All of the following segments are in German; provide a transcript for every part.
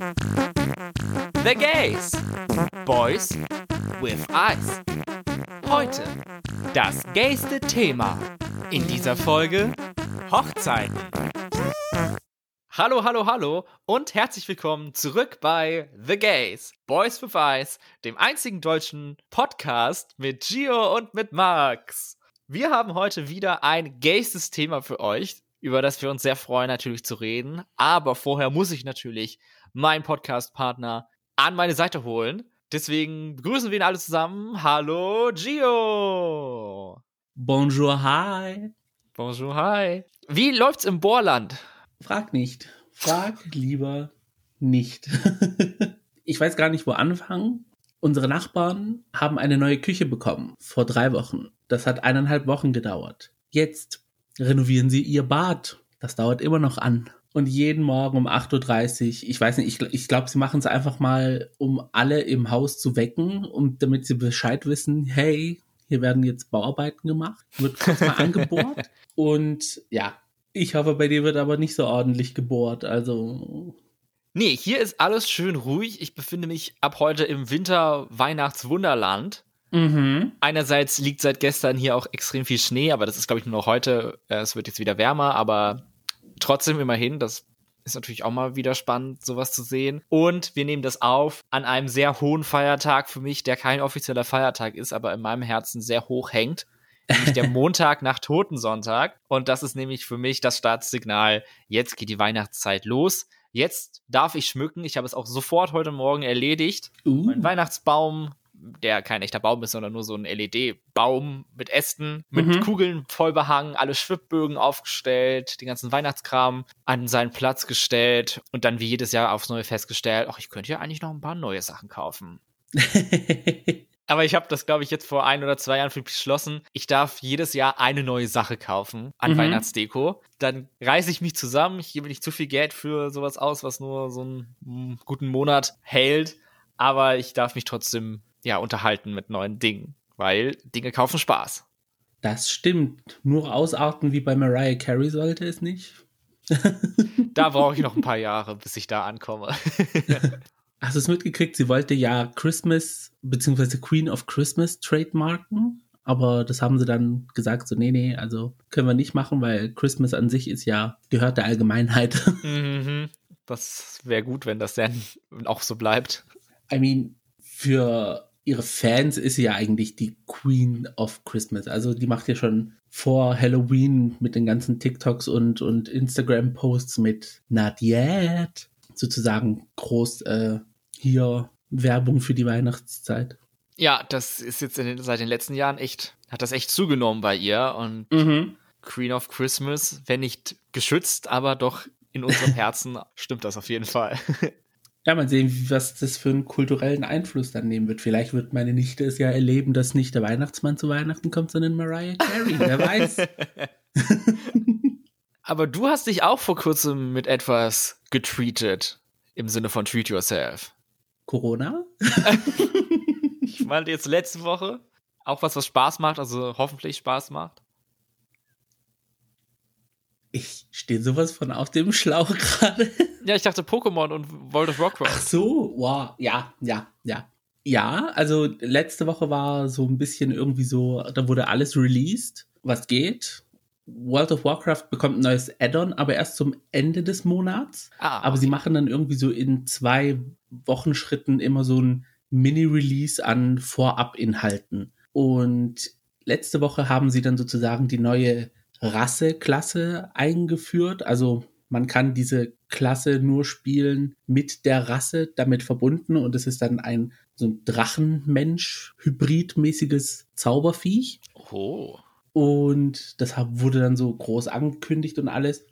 The Gays. Boys with Eyes. Heute das gayste Thema. In dieser Folge Hochzeiten. Hallo, hallo, hallo und herzlich willkommen zurück bei The Gays, Boys with Eyes, dem einzigen deutschen Podcast mit Gio und mit Max. Wir haben heute wieder ein gaystes Thema für euch, über das wir uns sehr freuen, natürlich zu reden. Aber vorher muss ich natürlich meinen Podcast-Partner an meine Seite holen. Deswegen begrüßen wir ihn alle zusammen. Hallo, Gio! Bonjour, hi! Bonjour, hi! Wie läuft's im Bohrland? Frag nicht. Frag lieber nicht. ich weiß gar nicht, wo anfangen. Unsere Nachbarn haben eine neue Küche bekommen vor drei Wochen. Das hat eineinhalb Wochen gedauert. Jetzt renovieren sie ihr Bad. Das dauert immer noch an. Und jeden Morgen um 8.30 Uhr, ich weiß nicht, ich, ich glaube, sie machen es einfach mal, um alle im Haus zu wecken und damit sie Bescheid wissen, hey, hier werden jetzt Bauarbeiten gemacht, wird kurz mal angebohrt. Und ja, ich hoffe, bei dir wird aber nicht so ordentlich gebohrt. Also Nee, hier ist alles schön ruhig. Ich befinde mich ab heute im Winter-Weihnachtswunderland. Mhm. Einerseits liegt seit gestern hier auch extrem viel Schnee, aber das ist, glaube ich, nur noch heute. Äh, Es wird jetzt wieder wärmer, aber trotzdem immerhin, das ist natürlich auch mal wieder spannend, sowas zu sehen. Und wir nehmen das auf an einem sehr hohen Feiertag für mich, der kein offizieller Feiertag ist, aber in meinem Herzen sehr hoch hängt. Nämlich der Montag nach Totensonntag. Und das ist nämlich für mich das Startsignal. Jetzt geht die Weihnachtszeit los. Jetzt darf ich schmücken. Ich habe es auch sofort heute Morgen erledigt. Uh. Mein Weihnachtsbaum, der kein echter Baum ist, sondern nur so ein LED-Baum mit Ästen, mit Mhm. Kugeln voll behangen, alle Schwibbögen aufgestellt, den ganzen Weihnachtskram an seinen Platz gestellt und dann wie jedes Jahr aufs Neue festgestellt, ach, ich könnte ja eigentlich noch ein paar neue Sachen kaufen. Aber ich habe das, glaube ich, jetzt vor ein oder zwei Jahren für mich beschlossen. Ich darf jedes Jahr eine neue Sache kaufen an Mhm. Weihnachtsdeko. Dann reiße ich mich zusammen. Ich gebe nicht zu viel Geld für sowas aus, was nur so einen mm, guten Monat hält. Aber ich darf mich trotzdem ja unterhalten mit neuen Dingen, weil Dinge kaufen Spaß. Das stimmt. Nur ausarten wie bei Mariah Carey sollte es nicht. Da brauche ich noch ein paar Jahre, bis ich da ankomme. Hast du es mitgekriegt? Sie wollte ja Christmas bzw. Queen of Christmas trademarken, aber das haben sie dann gesagt, so nee, nee, also können wir nicht machen, weil Christmas an sich ist ja, gehört der Allgemeinheit. mhm. Das wäre gut, wenn das dann auch so bleibt. I mean, für ihre Fans ist sie ja eigentlich die Queen of Christmas. Also die macht ja schon vor Halloween mit den ganzen TikToks und, und Instagram-Posts mit Not yet sozusagen groß äh, hier Werbung für die Weihnachtszeit. Ja, das ist jetzt den, seit den letzten Jahren echt, hat das echt zugenommen bei ihr und Mhm. Queen of Christmas, wenn nicht geschützt, aber doch in unserem Herzen stimmt das auf jeden Fall. Ja, mal sehen, was das für einen kulturellen Einfluss dann nehmen wird. Vielleicht wird meine Nichte es ja erleben, dass nicht der Weihnachtsmann zu Weihnachten kommt, sondern Mariah Carey. Wer weiß. aber du hast dich auch vor kurzem mit etwas getreatet. Im Sinne von treat yourself. Corona? Ich meinte jetzt letzte Woche auch was, was Spaß macht, also hoffentlich Spaß macht. Ich stehe sowas von auf dem Schlauch gerade. Ja, ich dachte Pokémon und World of Ach Warcraft. so, wow, ja, ja, ja. Ja, also letzte Woche war so ein bisschen irgendwie so, da wurde alles released, was geht. World of Warcraft bekommt ein neues Add-on, aber erst zum Ende des Monats. Ah, Aber sie machen dann irgendwie so in zwei Wochenschritten immer so ein Mini-Release an Vorab-Inhalten. Und letzte Woche haben sie dann sozusagen die neue Rasse-Klasse eingeführt. Also man kann diese Klasse nur spielen mit der Rasse damit verbunden und es ist dann ein so ein Drachenmensch-Hybrid-mäßiges Zauberviech. oh. Und das wurde dann so groß angekündigt und alles.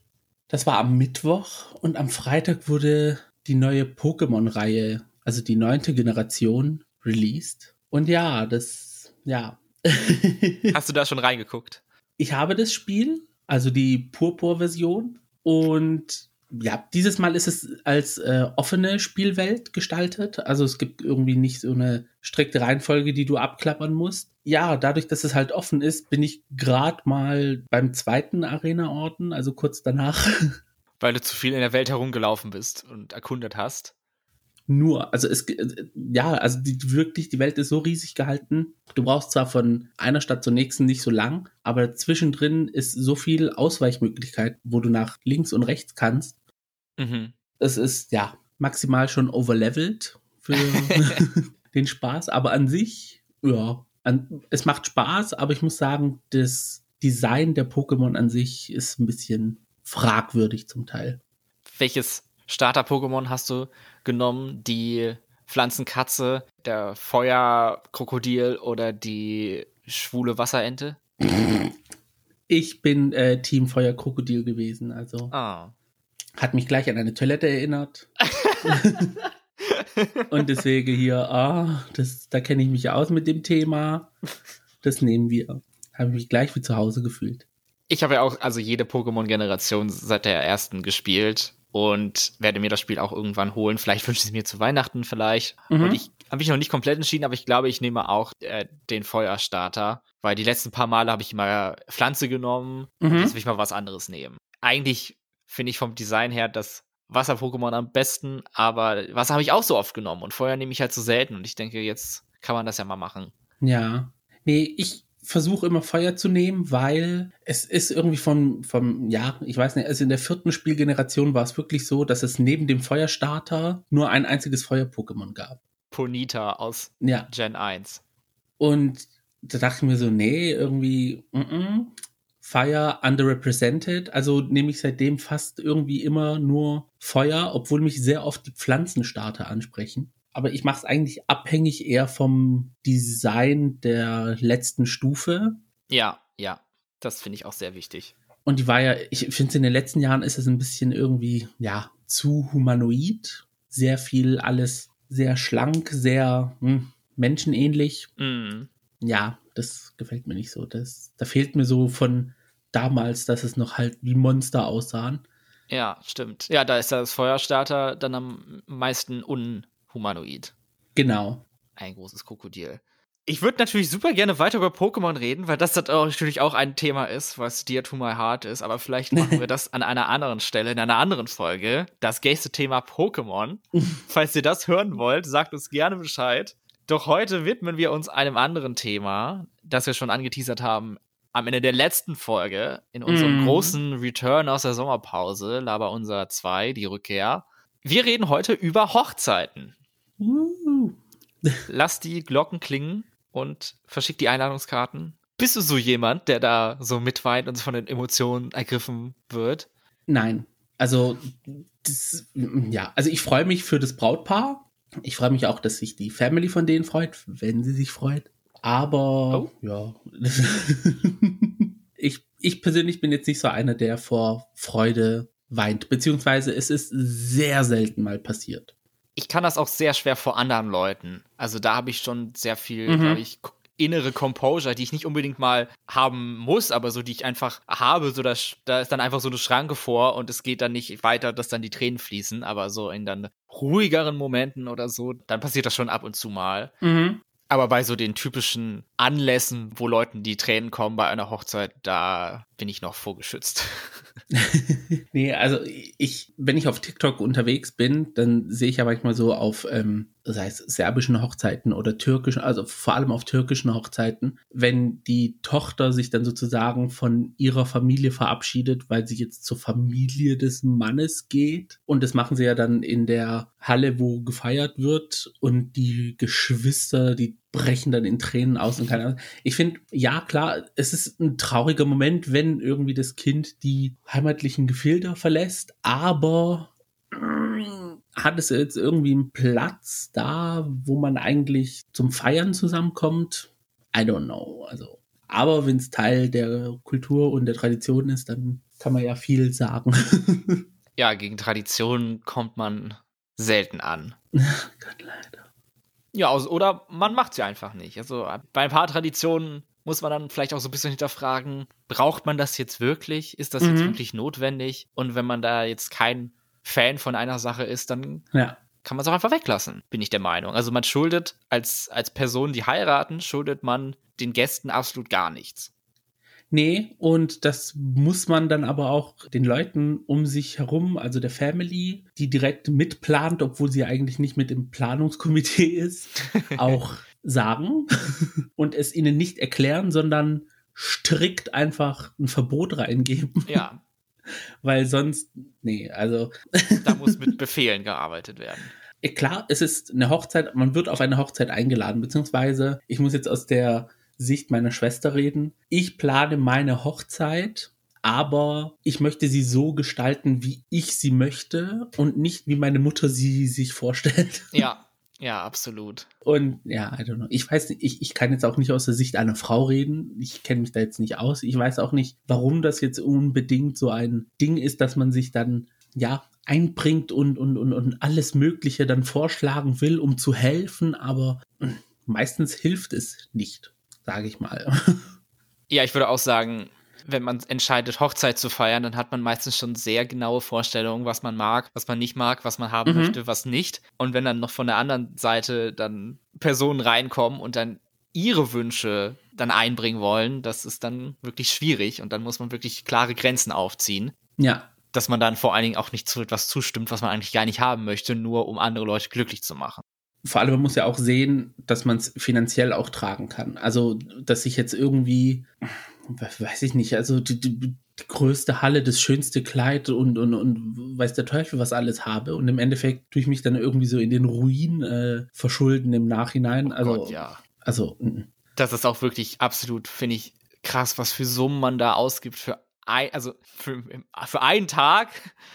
Das war am Mittwoch und am Freitag wurde die neue Pokémon-Reihe, also die neunte Generation, released. Und ja, das, ja. Hast du da schon reingeguckt? Ich habe das Spiel, also die Purpur-Version. Und ja, dieses Mal ist es als äh, offene Spielwelt gestaltet. Also es gibt irgendwie nicht so eine strikte Reihenfolge, die du abklappern musst. Ja, dadurch, dass es halt offen ist, bin ich gerade mal beim zweiten Arena-Orden, also kurz danach. Weil du zu viel in der Welt herumgelaufen bist und erkundet hast. Nur. Also es, ja, also die, wirklich, die Welt ist so riesig gehalten. Du brauchst zwar von einer Stadt zur nächsten nicht so lang, aber zwischendrin ist so viel Ausweichmöglichkeit, wo du nach links und rechts kannst. Mhm. Es ist, ja, maximal schon overlevelt für den Spaß, aber an sich, ja, an, es macht Spaß, aber ich muss sagen, das Design der Pokémon an sich ist ein bisschen fragwürdig zum Teil. Welches Starter-Pokémon hast du genommen? Die Pflanzenkatze, der Feuerkrokodil oder die schwule Wasserente? Ich bin äh, Team Feuerkrokodil gewesen, also. Ah. Hat mich gleich an eine Toilette erinnert. Und deswegen hier, ah, das, da kenne ich mich aus mit dem Thema. Das nehmen wir. Habe mich gleich wie zu Hause gefühlt. Ich habe ja auch also jede Pokémon-Generation seit der ersten gespielt und werde mir das Spiel auch irgendwann holen. Vielleicht wünsche ich es mir zu Weihnachten vielleicht. Mhm. Und ich habe mich noch nicht komplett entschieden, aber ich glaube, ich nehme auch äh, den Feuerstarter, weil die letzten paar Male habe ich immer Pflanze genommen. Mhm. Jetzt will ich mal was anderes nehmen. Eigentlich finde ich vom Design her das Wasser-Pokémon am besten, aber Wasser habe ich auch so oft genommen und Feuer nehme ich halt so selten und ich denke, jetzt kann man das ja mal machen. Ja. Nee, ich versuche immer Feuer zu nehmen, weil es ist irgendwie von, vom, ja, ich weiß nicht, also in der vierten Spielgeneration war es wirklich so, dass es neben dem Feuerstarter nur ein einziges Feuer-Pokémon gab. Ponita aus ja. Gen 1. Und da dachte ich mir so, nee, irgendwie, mm -mm, Fire underrepresented. Also nehme ich seitdem fast irgendwie immer nur Feuer, obwohl mich sehr oft die Pflanzenstarter ansprechen. Aber ich mache es eigentlich abhängig eher vom Design der letzten Stufe. Ja, ja, das finde ich auch sehr wichtig. Und die war ja, ich finde in den letzten Jahren ist es ein bisschen irgendwie, ja, zu humanoid. Sehr viel alles sehr schlank, sehr hm, menschenähnlich. Mm. Ja, das gefällt mir nicht so. Das, da fehlt mir so von damals, dass es noch halt wie Monster aussahen. Ja, stimmt. Ja, da ist das Feuerstarter dann am meisten unhumanoid. Genau. Ein großes Krokodil. Ich würde natürlich super gerne weiter über Pokémon reden, weil das natürlich auch ein Thema ist, was Dear to My Heart ist. Aber vielleicht machen wir das an einer anderen Stelle, in einer anderen Folge. Das gäste Thema Pokémon. Falls ihr das hören wollt, sagt uns gerne Bescheid. Doch heute widmen wir uns einem anderen Thema, das wir schon angeteasert haben am Ende der letzten Folge, in unserem mm. großen Return aus der Sommerpause, Laber unser 2, die Rückkehr. Wir reden heute über Hochzeiten. Uh. Lass die Glocken klingen und verschick die Einladungskarten. Bist du so jemand, der da so mitweint und von den Emotionen ergriffen wird? Nein. Also, das, ja, also ich freue mich für das Brautpaar. Ich freue mich auch, dass sich die Family von denen freut, wenn sie sich freut. Aber oh. ja. ich, ich persönlich bin jetzt nicht so einer, der vor Freude weint. Beziehungsweise es ist sehr selten mal passiert. Ich kann das auch sehr schwer vor anderen Leuten. Also da habe ich schon sehr viel, mhm. glaube ich, innere Composure, die ich nicht unbedingt mal haben muss, aber so die ich einfach habe, so dass da ist dann einfach so eine Schranke vor und es geht dann nicht weiter, dass dann die Tränen fließen, aber so in dann ruhigeren Momenten oder so, dann passiert das schon ab und zu mal. Mhm. Aber bei so den typischen Anlässen, wo Leuten die Tränen kommen bei einer Hochzeit, da bin ich noch vorgeschützt. nee, also ich, wenn ich auf TikTok unterwegs bin, dann sehe ich ja manchmal so auf, ähm, sei es serbischen Hochzeiten oder türkischen, also vor allem auf türkischen Hochzeiten, wenn die Tochter sich dann sozusagen von ihrer Familie verabschiedet, weil sie jetzt zur Familie des Mannes geht. Und das machen sie ja dann in der Halle, wo gefeiert wird und die Geschwister, die brechen dann in Tränen aus und keine Ahnung. Ich finde, ja, klar, es ist ein trauriger Moment, wenn irgendwie das Kind die heimatlichen Gefilde verlässt, aber hat es jetzt irgendwie einen Platz da, wo man eigentlich zum Feiern zusammenkommt? I don't know. Also, aber wenn es Teil der Kultur und der Tradition ist, dann kann man ja viel sagen. ja, gegen Tradition kommt man selten an. Gott leider. Ja, oder man macht sie einfach nicht. Also bei ein paar Traditionen muss man dann vielleicht auch so ein bisschen hinterfragen, braucht man das jetzt wirklich? Ist das mhm. jetzt wirklich notwendig? Und wenn man da jetzt kein Fan von einer Sache ist, dann ja. kann man es auch einfach weglassen, bin ich der Meinung. Also man schuldet als, als Person, die heiraten, schuldet man den Gästen absolut gar nichts. Nee, und das muss man dann aber auch den Leuten um sich herum, also der Family, die direkt mitplant, obwohl sie eigentlich nicht mit im Planungskomitee ist, auch sagen und es ihnen nicht erklären, sondern strikt einfach ein Verbot reingeben. Ja. Weil sonst, nee, also. da muss mit Befehlen gearbeitet werden. Klar, es ist eine Hochzeit, man wird auf eine Hochzeit eingeladen, beziehungsweise ich muss jetzt aus der Sicht meiner Schwester reden. Ich plane meine Hochzeit, aber ich möchte sie so gestalten, wie ich sie möchte und nicht wie meine Mutter sie sich vorstellt. Ja, ja, absolut. Und ja, I don't know. Ich weiß nicht, ich, ich kann jetzt auch nicht aus der Sicht einer Frau reden. Ich kenne mich da jetzt nicht aus. Ich weiß auch nicht, warum das jetzt unbedingt so ein Ding ist, dass man sich dann, ja, einbringt und, und, und, und alles Mögliche dann vorschlagen will, um zu helfen, aber meistens hilft es nicht sage ich mal. Ja, ich würde auch sagen, wenn man entscheidet, Hochzeit zu feiern, dann hat man meistens schon sehr genaue Vorstellungen, was man mag, was man nicht mag, was man haben mhm. möchte, was nicht. Und wenn dann noch von der anderen Seite dann Personen reinkommen und dann ihre Wünsche dann einbringen wollen, das ist dann wirklich schwierig und dann muss man wirklich klare Grenzen aufziehen. Ja. Dass man dann vor allen Dingen auch nicht zu etwas zustimmt, was man eigentlich gar nicht haben möchte, nur um andere Leute glücklich zu machen vor allem man muss ja auch sehen, dass man es finanziell auch tragen kann. Also, dass ich jetzt irgendwie, weiß ich nicht, also die, die, die, größte Halle, das schönste Kleid und, und, und weiß der Teufel, was alles habe. Und im Endeffekt tue ich mich dann irgendwie so in den Ruin äh, verschulden im Nachhinein. Also, oh Gott, ja. Also, n das ist auch wirklich absolut, finde ich, krass, was für Summen man da ausgibt für ein, also für, für einen Tag.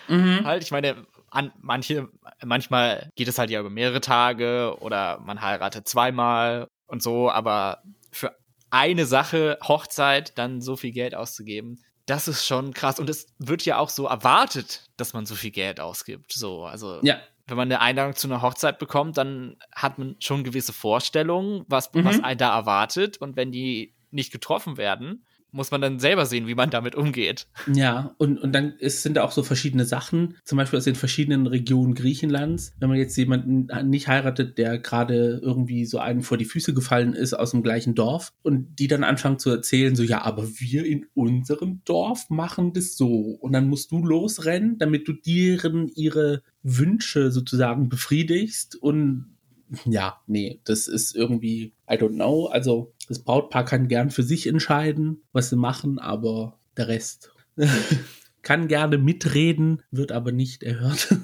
Mhm. Halt, ich meine, an manche, manchmal geht es halt ja über mehrere Tage oder man heiratet zweimal und so, aber für eine Sache, Hochzeit, dann so viel Geld auszugeben, das ist schon krass. Und es wird ja auch so erwartet, dass man so viel Geld ausgibt. So, also. Ja. Wenn man eine Einladung zu einer Hochzeit bekommt, dann hat man schon gewisse Vorstellungen, was, mhm. was einen da erwartet. Und wenn die nicht getroffen werden, muss man dann selber sehen, wie man damit umgeht. Ja, und, und dann ist, sind da auch so verschiedene Sachen, zum Beispiel aus den verschiedenen Regionen Griechenlands. Wenn man jetzt jemanden nicht heiratet, der gerade irgendwie so einem vor die Füße gefallen ist aus dem gleichen Dorf und die dann anfangen zu erzählen, so, ja, aber wir in unserem Dorf machen das so. Und dann musst du losrennen, damit du deren ihre Wünsche sozusagen befriedigst und ja, nee, das ist irgendwie, I don't know. Also das Brautpaar kann gern für sich entscheiden, was sie machen, aber der Rest kann gerne mitreden, wird aber nicht erhört.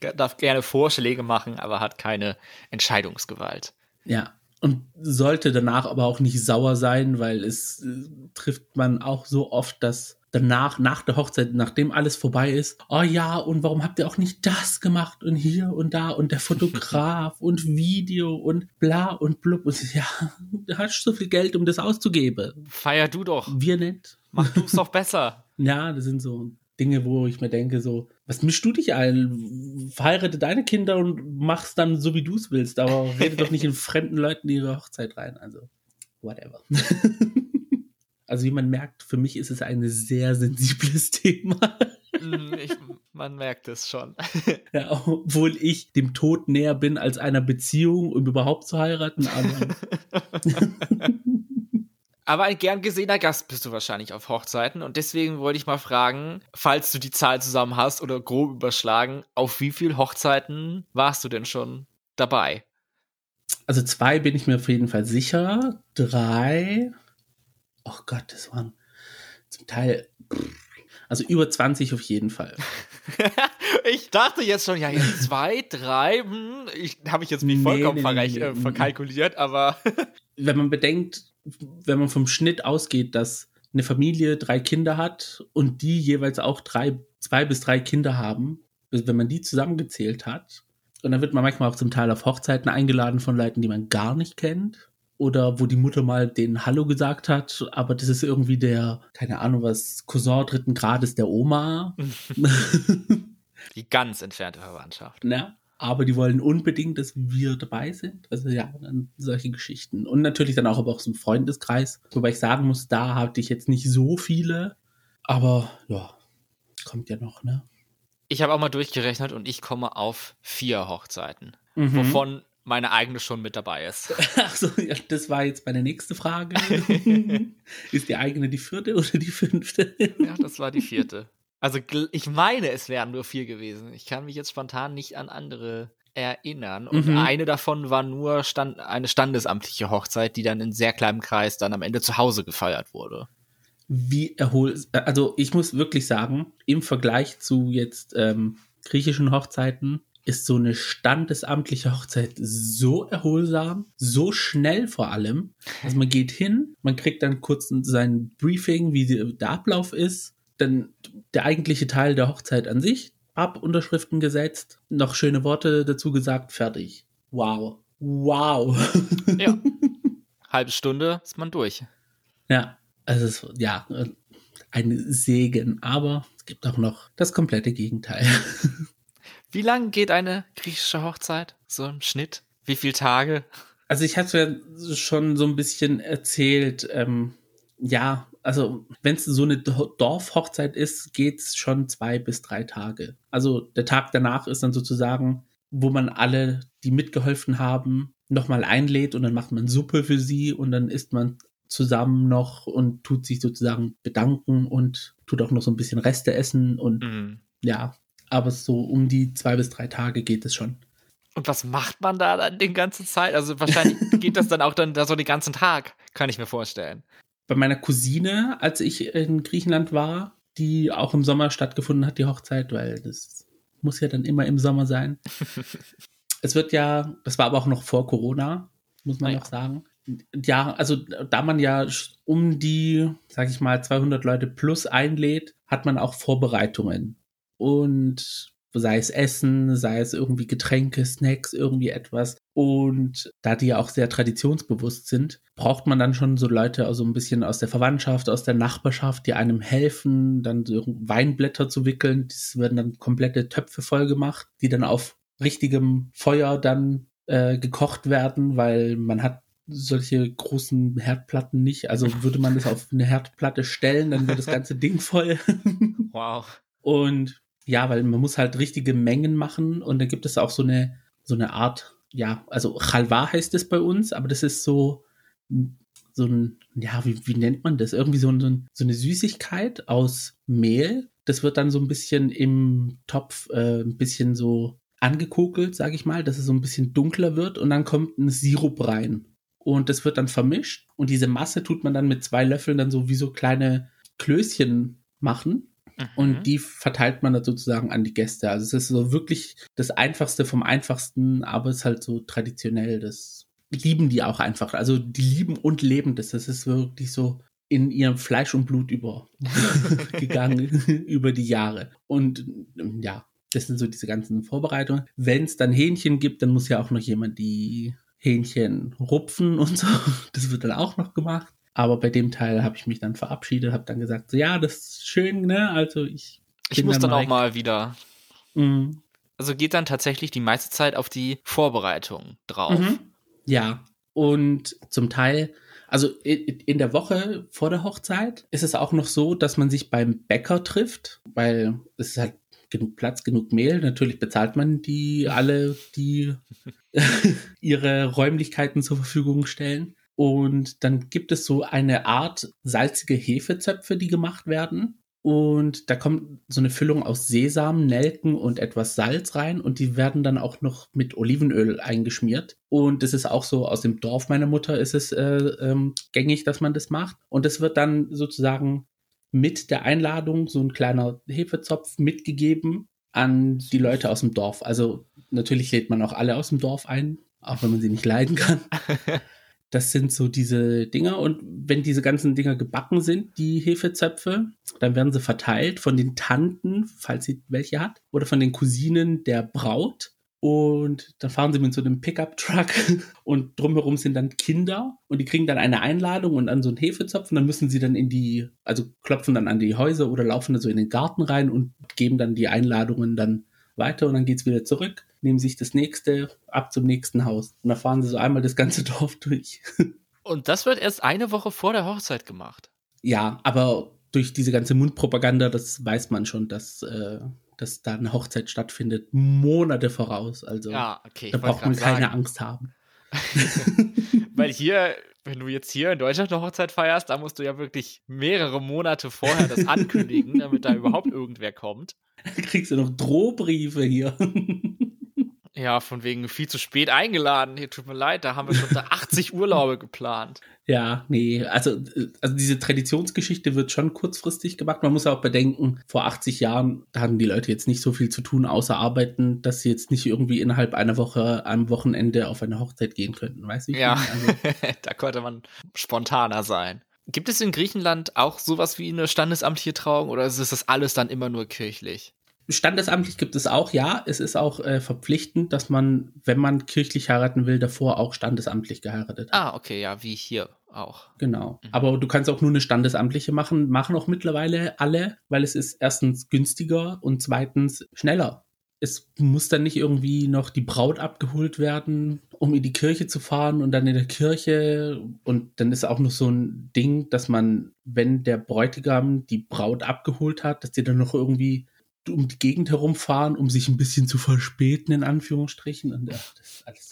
Darf gerne Vorschläge machen, aber hat keine Entscheidungsgewalt. Ja, und sollte danach aber auch nicht sauer sein, weil es äh, trifft man auch so oft, dass danach, nach der Hochzeit, nachdem alles vorbei ist, oh ja, und warum habt ihr auch nicht das gemacht und hier und da und der Fotograf und Video und bla und blub und ja, du hast so viel Geld, um das auszugeben. Feier du doch. Wir nicht. Mach du es doch besser. ja, das sind so Dinge, wo ich mir denke, so, was mischst du dich ein? Verheirate deine Kinder und mach's dann so, wie du es willst, aber rede doch nicht in fremden Leuten ihre Hochzeit rein. Also, whatever. Also wie man merkt, für mich ist es ein sehr sensibles Thema. Mhm, ich, man merkt es schon. Ja, obwohl ich dem Tod näher bin als einer Beziehung, um überhaupt zu heiraten. Aber, aber ein gern gesehener Gast bist du wahrscheinlich auf Hochzeiten. Und deswegen wollte ich mal fragen, falls du die Zahl zusammen hast oder grob überschlagen, auf wie viele Hochzeiten warst du denn schon dabei? Also zwei bin ich mir auf jeden Fall sicher. Drei oh Gott, das waren zum Teil, also über 20 auf jeden Fall. ich dachte jetzt schon, ja, jetzt zwei, drei, hm, ich habe ich jetzt nicht vollkommen nee, nee, nee, äh, verkalkuliert, aber. wenn man bedenkt, wenn man vom Schnitt ausgeht, dass eine Familie drei Kinder hat und die jeweils auch drei, zwei bis drei Kinder haben, also wenn man die zusammengezählt hat, und dann wird man manchmal auch zum Teil auf Hochzeiten eingeladen von Leuten, die man gar nicht kennt oder wo die Mutter mal den Hallo gesagt hat, aber das ist irgendwie der, keine Ahnung was, Cousin dritten Grades der Oma. die ganz entfernte Verwandtschaft. Ja, aber die wollen unbedingt, dass wir dabei sind. Also ja, dann solche Geschichten. Und natürlich dann auch aber auch so ein Freundeskreis. Wobei ich sagen muss, da hatte ich jetzt nicht so viele, aber ja, kommt ja noch, ne? Ich habe auch mal durchgerechnet und ich komme auf vier Hochzeiten. Mhm. Wovon meine eigene schon mit dabei ist. Achso, ja, das war jetzt meine nächste Frage. ist die eigene die vierte oder die fünfte? ja, das war die vierte. Also ich meine, es wären nur vier gewesen. Ich kann mich jetzt spontan nicht an andere erinnern. Und mhm. eine davon war nur stand, eine standesamtliche Hochzeit, die dann in sehr kleinem Kreis dann am Ende zu Hause gefeiert wurde. Wie erholt, also ich muss wirklich sagen, im Vergleich zu jetzt ähm, griechischen Hochzeiten ist so eine standesamtliche Hochzeit so erholsam, so schnell vor allem. Also man geht hin, man kriegt dann kurz sein Briefing, wie der Ablauf ist, dann der eigentliche Teil der Hochzeit an sich, ab, Unterschriften gesetzt, noch schöne Worte dazu gesagt, fertig. Wow. Wow. Ja. Halbe Stunde ist man durch. Ja, also es ist, ja, ein Segen, aber es gibt auch noch das komplette Gegenteil. Wie lang geht eine griechische Hochzeit? So im Schnitt? Wie viele Tage? Also ich hatte ja schon so ein bisschen erzählt, ähm, ja, also wenn es so eine Dorfhochzeit ist, geht es schon zwei bis drei Tage. Also der Tag danach ist dann sozusagen, wo man alle, die mitgeholfen haben, nochmal einlädt und dann macht man Suppe für sie und dann isst man zusammen noch und tut sich sozusagen bedanken und tut auch noch so ein bisschen Reste essen und mhm. ja, aber so um die zwei bis drei Tage geht es schon. Und was macht man da dann die ganze Zeit? Also wahrscheinlich geht das dann auch dann da so den ganzen Tag, kann ich mir vorstellen bei meiner Cousine, als ich in Griechenland war, die auch im Sommer stattgefunden hat, die Hochzeit, weil das muss ja dann immer im Sommer sein. es wird ja, das war aber auch noch vor Corona, muss man ah, noch sagen. Ja, also da man ja um die, sag ich mal, 200 Leute plus einlädt, hat man auch Vorbereitungen. Und sei es Essen, sei es irgendwie Getränke, Snacks, irgendwie etwas. Und da die ja auch sehr traditionsbewusst sind, braucht man dann schon so Leute also ein bisschen aus der Verwandtschaft, aus der Nachbarschaft, die einem helfen, dann so Weinblätter zu wickeln. Das werden dann komplette Töpfe voll gemacht, die dann auf richtigem Feuer dann äh, gekocht werden, weil man hat solche großen Herdplatten nicht. Also würde man das auf eine Herdplatte stellen, dann wird das ganze Ding voll. wow. Und ja, weil man muss halt richtige Mengen machen und dann gibt es auch so eine, so eine Art, ja, also Chalwa heißt es bei uns, aber das ist so, so ein, ja, wie, wie nennt man das? Irgendwie so, ein, so eine Süßigkeit aus Mehl. Das wird dann so ein bisschen im Topf äh, ein bisschen so angekokelt, sage ich mal, dass es so ein bisschen dunkler wird und dann kommt ein Sirup rein. Und das wird dann vermischt und diese Masse tut man dann mit zwei Löffeln dann so wie so kleine Klößchen machen Mhm. Und die verteilt man dann sozusagen an die Gäste. Also es ist so wirklich das Einfachste vom Einfachsten, aber es ist halt so traditionell. Das lieben die auch einfach. Also die lieben und leben das. Das ist wirklich so in ihrem Fleisch und Blut übergegangen über die Jahre. Und ja, das sind so diese ganzen Vorbereitungen. Wenn es dann Hähnchen gibt, dann muss ja auch noch jemand die Hähnchen rupfen und so. Das wird dann auch noch gemacht. Aber bei dem Teil habe ich mich dann verabschiedet, habe dann gesagt, so, ja, das ist schön, ne? Also ich. Ich muss dann, dann auch mal wieder. Mhm. Also geht dann tatsächlich die meiste Zeit auf die Vorbereitung drauf. Mhm. Ja. Und zum Teil, also in der Woche vor der Hochzeit ist es auch noch so, dass man sich beim Bäcker trifft, weil es ist halt genug Platz, genug Mehl. Natürlich bezahlt man die alle, die ihre Räumlichkeiten zur Verfügung stellen. Und dann gibt es so eine Art salzige Hefezöpfe, die gemacht werden. Und da kommt so eine Füllung aus Sesam, Nelken und etwas Salz rein. Und die werden dann auch noch mit Olivenöl eingeschmiert. Und das ist auch so aus dem Dorf meiner Mutter ist es äh, ähm, gängig, dass man das macht. Und das wird dann sozusagen mit der Einladung so ein kleiner Hefezopf mitgegeben an die Leute aus dem Dorf. Also natürlich lädt man auch alle aus dem Dorf ein, auch wenn man sie nicht leiden kann. Das sind so diese Dinger. Und wenn diese ganzen Dinger gebacken sind, die Hefezöpfe, dann werden sie verteilt von den Tanten, falls sie welche hat, oder von den Cousinen der Braut. Und dann fahren sie mit so einem Pickup-Truck und drumherum sind dann Kinder und die kriegen dann eine Einladung und an so einen Hefezopf und dann müssen sie dann in die, also klopfen dann an die Häuser oder laufen dann so in den Garten rein und geben dann die Einladungen dann weiter und dann geht's wieder zurück, nehmen sich das nächste ab zum nächsten Haus. Und da fahren sie so einmal das ganze Dorf durch. Und das wird erst eine Woche vor der Hochzeit gemacht. Ja, aber durch diese ganze Mundpropaganda, das weiß man schon, dass äh, dass da eine Hochzeit stattfindet, Monate voraus. Also Ja, okay. da braucht man keine sagen. Angst haben. Weil hier, wenn du jetzt hier in Deutschland eine Hochzeit feierst, da musst du ja wirklich mehrere Monate vorher das ankündigen, damit da überhaupt irgendwer kommt. Kriegst du noch Drohbriefe hier. Ja, von wegen viel zu spät eingeladen. Hier tut mir leid, da haben wir schon da 80 Urlaube geplant. Ja, nee, also, also diese Traditionsgeschichte wird schon kurzfristig gemacht. Man muss ja auch bedenken, vor 80 Jahren hatten die Leute jetzt nicht so viel zu tun, außer arbeiten, dass sie jetzt nicht irgendwie innerhalb einer Woche am Wochenende auf eine Hochzeit gehen könnten. Weißt du? Ja? Also, da konnte man spontaner sein. Gibt es in Griechenland auch sowas wie eine standesamtliche Trauung oder ist das alles dann immer nur kirchlich? standesamtlich gibt es auch, ja. Es ist auch äh, verpflichtend, dass man, wenn man kirchlich heiraten will, davor auch standesamtlich geheiratet hat. Ah, okay, ja, wie hier auch. Genau. Mhm. Aber du kannst auch nur eine standesamtliche machen, machen auch mittlerweile alle, weil es ist erstens günstiger und zweitens schneller. Es muss dann nicht irgendwie noch die Braut abgeholt werden, um in die Kirche zu fahren und dann in der Kirche. Und dann ist auch noch so ein Ding, dass man, wenn der Bräutigam die Braut abgeholt hat, dass die dann noch irgendwie um die Gegend herumfahren, um sich ein bisschen zu verspäten, in Anführungsstrichen. Und ja, das ist alles.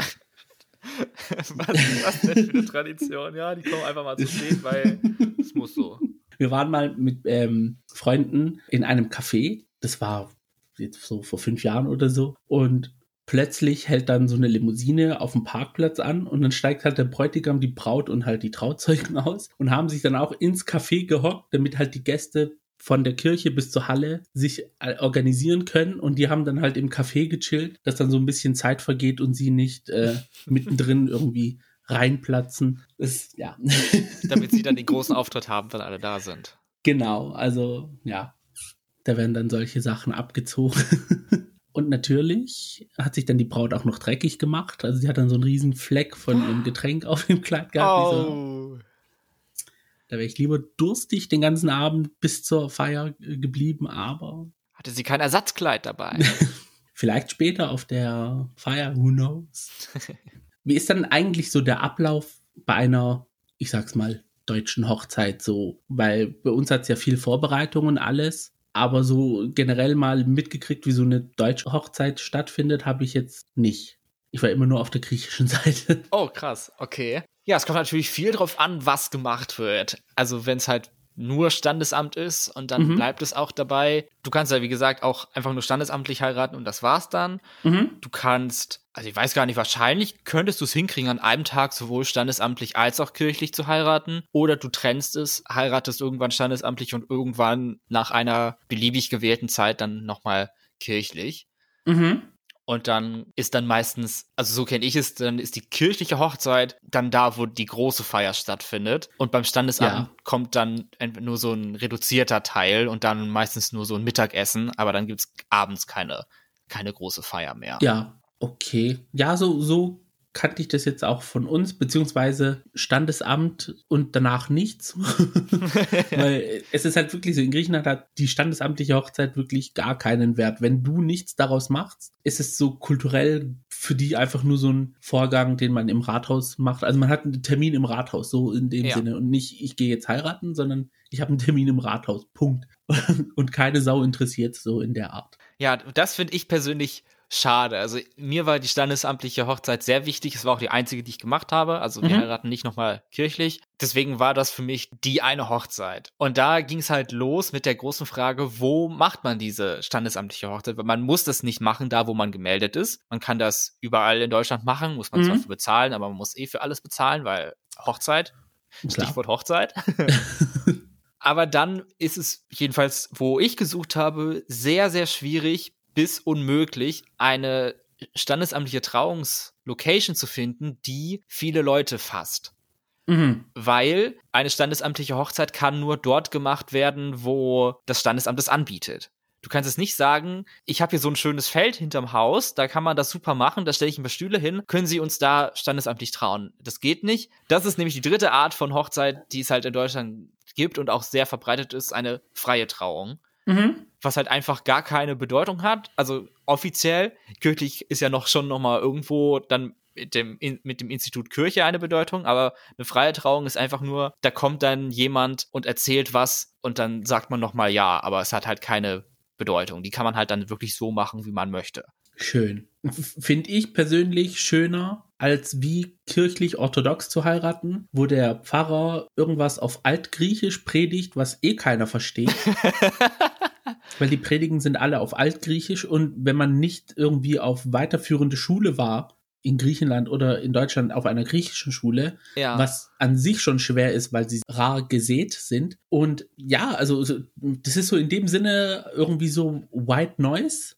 was das denn für eine Tradition? Ja, die kommen einfach mal zu spät, weil es muss so. Wir waren mal mit ähm, Freunden in einem Café. Das war jetzt so vor fünf Jahren oder so. Und plötzlich hält dann so eine Limousine auf dem Parkplatz an und dann steigt halt der Bräutigam, die Braut und halt die Trauzeugen aus und haben sich dann auch ins Café gehockt, damit halt die Gäste von der Kirche bis zur Halle sich äh, organisieren können und die haben dann halt im Café gechillt, dass dann so ein bisschen Zeit vergeht und sie nicht äh, mittendrin irgendwie reinplatzen. Das, ja. Damit sie dann den großen Auftritt haben, wenn alle da sind. Genau, also ja, da werden dann solche Sachen abgezogen. Und natürlich hat sich dann die Braut auch noch dreckig gemacht. Also sie hat dann so einen riesen Fleck von ihrem Getränk auf dem Kleid gehabt. So, Oh. da wäre ich lieber durstig den ganzen Abend bis zur Feier geblieben, aber Hatte sie kein Ersatzkleid dabei? vielleicht später auf der Feier, who knows. Wie ist dann eigentlich so der Ablauf bei einer, ich sag's mal, deutschen Hochzeit so? Weil bei uns hat's ja viel Vorbereitung und alles. Aber so generell mal mitgekriegt, wie so eine deutsche Hochzeit stattfindet, habe ich jetzt nicht. Ich war immer nur auf der griechischen Seite. Oh, krass, okay. Ja, es kommt natürlich viel drauf an, was gemacht wird. Also, wenn es halt nur Standesamt ist und dann Mhm. bleibt es auch dabei. Du kannst ja, wie gesagt, auch einfach nur standesamtlich heiraten und das war's dann. Mhm. Du kannst, also ich weiß gar nicht, wahrscheinlich könntest du es hinkriegen, an einem Tag sowohl standesamtlich als auch kirchlich zu heiraten. Oder du trennst es, heiratest irgendwann standesamtlich und irgendwann nach einer beliebig gewählten Zeit dann nochmal kirchlich. Mhm. Und dann ist dann meistens, also so kenne ich es, dann ist die kirchliche Hochzeit dann da, wo die große Feier stattfindet. Und beim Standesamt Ja. kommt dann nur so ein reduzierter Teil und dann meistens nur so ein Mittagessen, aber dann gibt's abends keine, keine große Feier mehr. Ja, okay. Ja, so, so kannte ich das jetzt auch von uns, beziehungsweise Standesamt und danach nichts. Weil es ist halt wirklich so, in Griechenland hat die standesamtliche Hochzeit wirklich gar keinen Wert. Wenn du nichts daraus machst, ist es so kulturell für die einfach nur so ein Vorgang, den man im Rathaus macht. Also man hat einen Termin im Rathaus, so in dem Ja. Sinne. Und nicht, ich gehe jetzt heiraten, sondern ich habe einen Termin im Rathaus. Punkt. Und keine Sau interessiert so in der Art. Ja, das finde ich persönlich schade. Also mir war die standesamtliche Hochzeit sehr wichtig. Es war auch die einzige, die ich gemacht habe. Also wir Mhm. heiraten nicht nochmal kirchlich. Deswegen war das für mich die eine Hochzeit. Und da ging es halt los mit der großen Frage, wo macht man diese standesamtliche Hochzeit? Weil man muss das nicht machen, da wo man gemeldet ist. Man kann das überall in Deutschland machen, muss man zwar Mhm. für bezahlen, aber man muss eh für alles bezahlen, weil Hochzeit, Klar. Stichwort Hochzeit. Aber dann ist es jedenfalls, wo ich gesucht habe, sehr, sehr schwierig bis unmöglich, eine standesamtliche Trauungslocation zu finden, die viele Leute fasst. Mhm. Weil eine standesamtliche Hochzeit kann nur dort gemacht werden, wo das Standesamt es anbietet. Du kannst es nicht sagen, ich habe hier so ein schönes Feld hinterm Haus, da kann man das super machen, da stelle ich ein paar Stühle hin, können Sie uns da standesamtlich trauen? Das geht nicht. Das ist nämlich die dritte Art von Hochzeit, die es halt in Deutschland gibt und auch sehr verbreitet ist, eine freie Trauung. Mhm. Was halt einfach gar keine Bedeutung hat. Also offiziell, kirchlich ist ja noch schon noch mal irgendwo dann mit dem, in, mit dem Institut Kirche eine Bedeutung, aber eine freie Trauung ist einfach nur, da kommt dann jemand und erzählt was und dann sagt man noch mal ja, aber es hat halt keine Bedeutung. Die kann man halt dann wirklich so machen, wie man möchte. Schön. Finde ich persönlich schöner, als wie kirchlich-orthodox zu heiraten, wo der Pfarrer irgendwas auf Altgriechisch predigt, was eh keiner versteht. Weil die Predigen sind alle auf Altgriechisch und wenn man nicht irgendwie auf weiterführende Schule war, in Griechenland oder in Deutschland auf einer griechischen Schule, ja. was an sich schon schwer ist, weil sie rar gesät sind. Und ja, also das ist so in dem Sinne irgendwie so White Noise.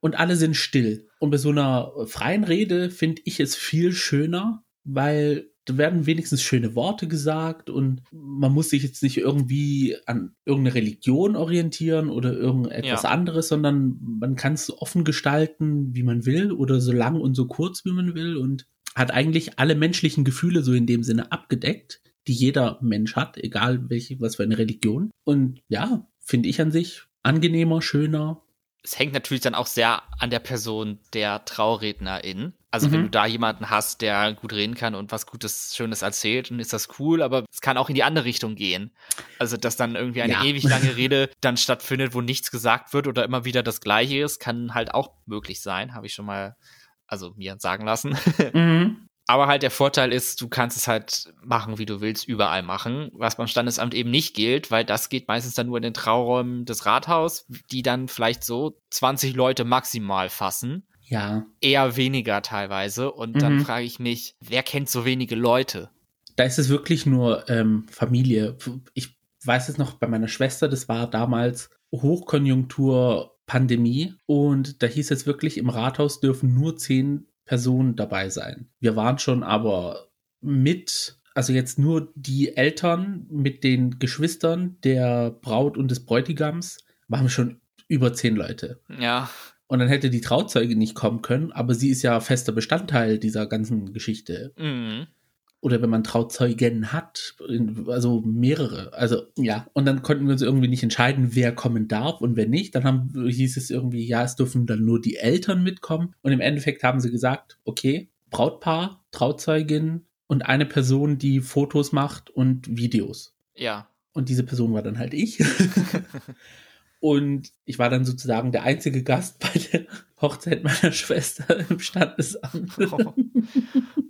Und alle sind still. Und bei so einer freien Rede finde ich es viel schöner, weil da werden wenigstens schöne Worte gesagt und man muss sich jetzt nicht irgendwie an irgendeine Religion orientieren oder irgendetwas ja. anderes, sondern man kann es offen gestalten, wie man will oder so lang und so kurz, wie man will und hat eigentlich alle menschlichen Gefühle so in dem Sinne abgedeckt, die jeder Mensch hat, egal welche, was für eine Religion. Und ja, finde ich an sich angenehmer, schöner, es hängt natürlich dann auch sehr an der Person der Traurednerin. Also mhm. wenn du da jemanden hast, der gut reden kann und was Gutes, Schönes erzählt, dann ist das cool, aber es kann auch in die andere Richtung gehen. Also dass dann irgendwie eine ja. ewig lange Rede dann stattfindet, wo nichts gesagt wird oder immer wieder das Gleiche ist, kann halt auch möglich sein, habe ich schon mal, also mir sagen lassen. Mhm. Aber halt der Vorteil ist, du kannst es halt machen, wie du willst, überall machen, was beim Standesamt eben nicht gilt, weil das geht meistens dann nur in den Trauräumen des Rathaus, die dann vielleicht so 20 Leute maximal fassen. Ja. Eher weniger teilweise. Und mhm. dann frage ich mich, wer kennt so wenige Leute? Da ist es wirklich nur ähm, Familie. Ich weiß es noch bei meiner Schwester, das war damals Hochkonjunktur Pandemie und da hieß es wirklich, im Rathaus dürfen nur zehn Personen dabei sein. Wir waren schon aber mit, also jetzt nur die Eltern mit den Geschwistern der Braut und des Bräutigams, waren schon über zehn Leute. Ja. Und dann hätte die Trauzeuge nicht kommen können, aber sie ist ja fester Bestandteil dieser ganzen Geschichte. Mhm oder wenn man Trauzeugen hat, also mehrere. Also ja, und dann konnten wir uns irgendwie nicht entscheiden, wer kommen darf und wer nicht. Dann haben, hieß es irgendwie, ja, es dürfen dann nur die Eltern mitkommen. Und im Endeffekt haben sie gesagt, okay, Brautpaar, Trauzeugin und eine Person, die Fotos macht und Videos. Ja. Und diese Person war dann halt ich. und ich war dann sozusagen der einzige Gast bei der Hochzeit meiner Schwester im Standesamt. Oh.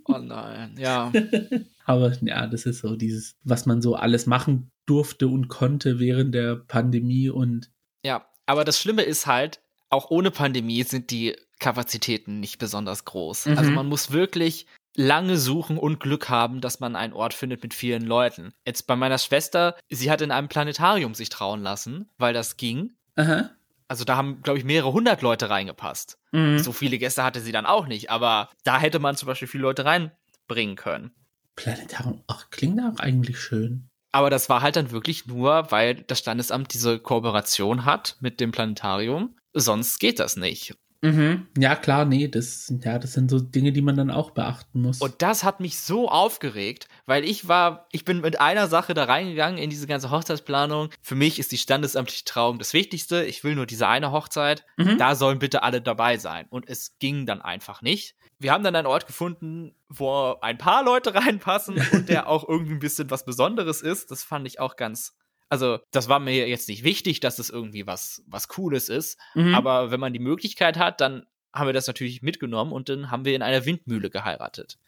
Oh nein, ja. Aber ja, das ist so dieses, was man so alles machen durfte und konnte während der Pandemie und. Ja, aber das Schlimme ist halt, auch ohne Pandemie sind die Kapazitäten nicht besonders groß. Mhm. Also man muss wirklich lange suchen und Glück haben, dass man einen Ort findet mit vielen Leuten. Jetzt bei meiner Schwester, sie hat in einem Planetarium sich trauen lassen, weil das ging. Aha. Also da haben, glaube ich, mehrere hundert Leute reingepasst. Mhm. So viele Gäste hatte sie dann auch nicht, aber da hätte man zum Beispiel viele Leute reinbringen können. Planetarium, ach, klingt auch eigentlich schön. Aber das war halt dann wirklich nur, weil das Standesamt diese Kooperation hat mit dem Planetarium. Sonst geht das nicht. Mhm. Ja, klar, nee, das, ja, das sind so Dinge, die man dann auch beachten muss. Und das hat mich so aufgeregt, weil ich war, ich bin mit einer Sache da reingegangen in diese ganze Hochzeitsplanung. Für mich ist die standesamtliche Trauung das Wichtigste. Ich will nur diese eine Hochzeit. Mhm. Da sollen bitte alle dabei sein. Und es ging dann einfach nicht. Wir haben dann einen Ort gefunden, wo ein paar Leute reinpassen und der auch irgendwie ein bisschen was Besonderes ist. Das fand ich auch ganz also das war mir jetzt nicht wichtig, dass es irgendwie was, was Cooles ist. Mhm. Aber wenn man die Möglichkeit hat, dann haben wir das natürlich mitgenommen und dann haben wir in einer Windmühle geheiratet.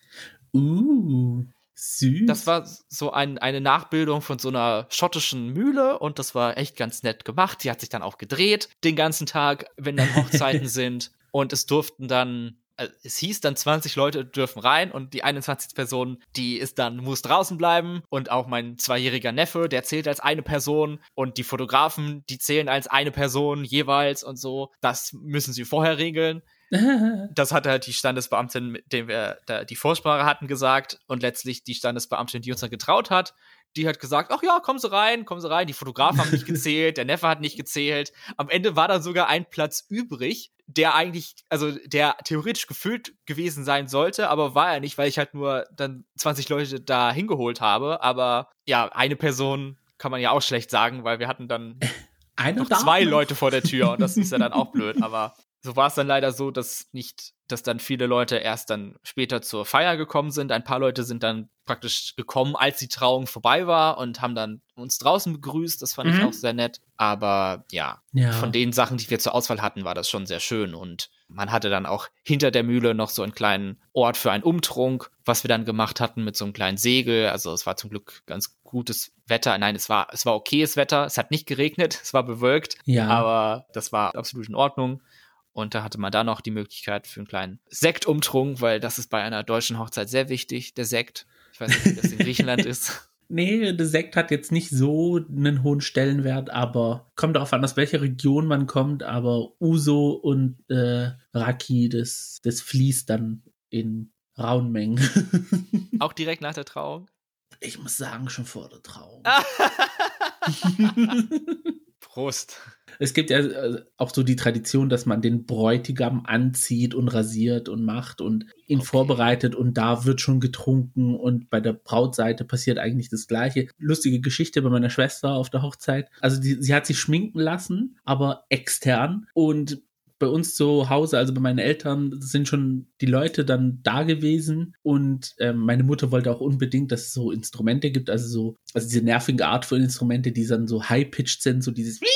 Uh, süß. Das war so ein, eine Nachbildung von so einer schottischen Mühle und das war echt ganz nett gemacht. Die hat sich dann auch gedreht den ganzen Tag, wenn dann Hochzeiten sind. Und es durften dann also es hieß dann 20 Leute dürfen rein und die 21. Person, die ist dann, muss draußen bleiben und auch mein zweijähriger Neffe, der zählt als eine Person und die Fotografen, die zählen als eine Person jeweils und so. Das müssen sie vorher regeln. das hat halt die Standesbeamtin, mit dem wir da die Vorsprache hatten, gesagt und letztlich die Standesbeamtin, die uns dann getraut hat, die hat gesagt, ach ja, kommen Sie rein, kommen Sie rein. Die Fotografen haben nicht gezählt, der Neffe hat nicht gezählt. Am Ende war dann sogar ein Platz übrig, der eigentlich, also der theoretisch gefüllt gewesen sein sollte, aber war er nicht, weil ich halt nur dann 20 Leute da hingeholt habe. Aber ja, eine Person kann man ja auch schlecht sagen, weil wir hatten dann noch zwei Leute vor der Tür und das ist ja dann auch blöd, aber so war es dann leider so, dass nicht, dass dann viele Leute erst dann später zur Feier gekommen sind. Ein paar Leute sind dann praktisch gekommen, als die Trauung vorbei war und haben dann uns draußen begrüßt. Das fand mhm. ich auch sehr nett. Aber ja, ja, von den Sachen, die wir zur Auswahl hatten, war das schon sehr schön. Und man hatte dann auch hinter der Mühle noch so einen kleinen Ort für einen Umtrunk, was wir dann gemacht hatten mit so einem kleinen Segel. Also es war zum Glück ganz gutes Wetter. Nein, es war, es war okayes Wetter. Es hat nicht geregnet, es war bewölkt. Ja. Aber das war absolut in Ordnung. Und da hatte man da noch die Möglichkeit für einen kleinen Sektumtrunk, weil das ist bei einer deutschen Hochzeit sehr wichtig, der Sekt. Ich weiß nicht, wie das in Griechenland ist. Nee, der Sekt hat jetzt nicht so einen hohen Stellenwert, aber kommt darauf an, aus welcher Region man kommt, aber Uso und äh, Raki, das, das fließt dann in rauen Mengen. Auch direkt nach der Trauung? Ich muss sagen, schon vor der Trauung. Prost. Es gibt ja äh, auch so die Tradition, dass man den Bräutigam anzieht und rasiert und macht und ihn okay. vorbereitet und da wird schon getrunken und bei der Brautseite passiert eigentlich das Gleiche. Lustige Geschichte bei meiner Schwester auf der Hochzeit. Also die, sie hat sich schminken lassen, aber extern und bei uns zu Hause, also bei meinen Eltern, sind schon die Leute dann da gewesen. Und ähm, meine Mutter wollte auch unbedingt, dass es so Instrumente gibt, also so, also diese nervige Art von Instrumente, die dann so high-pitched sind, so dieses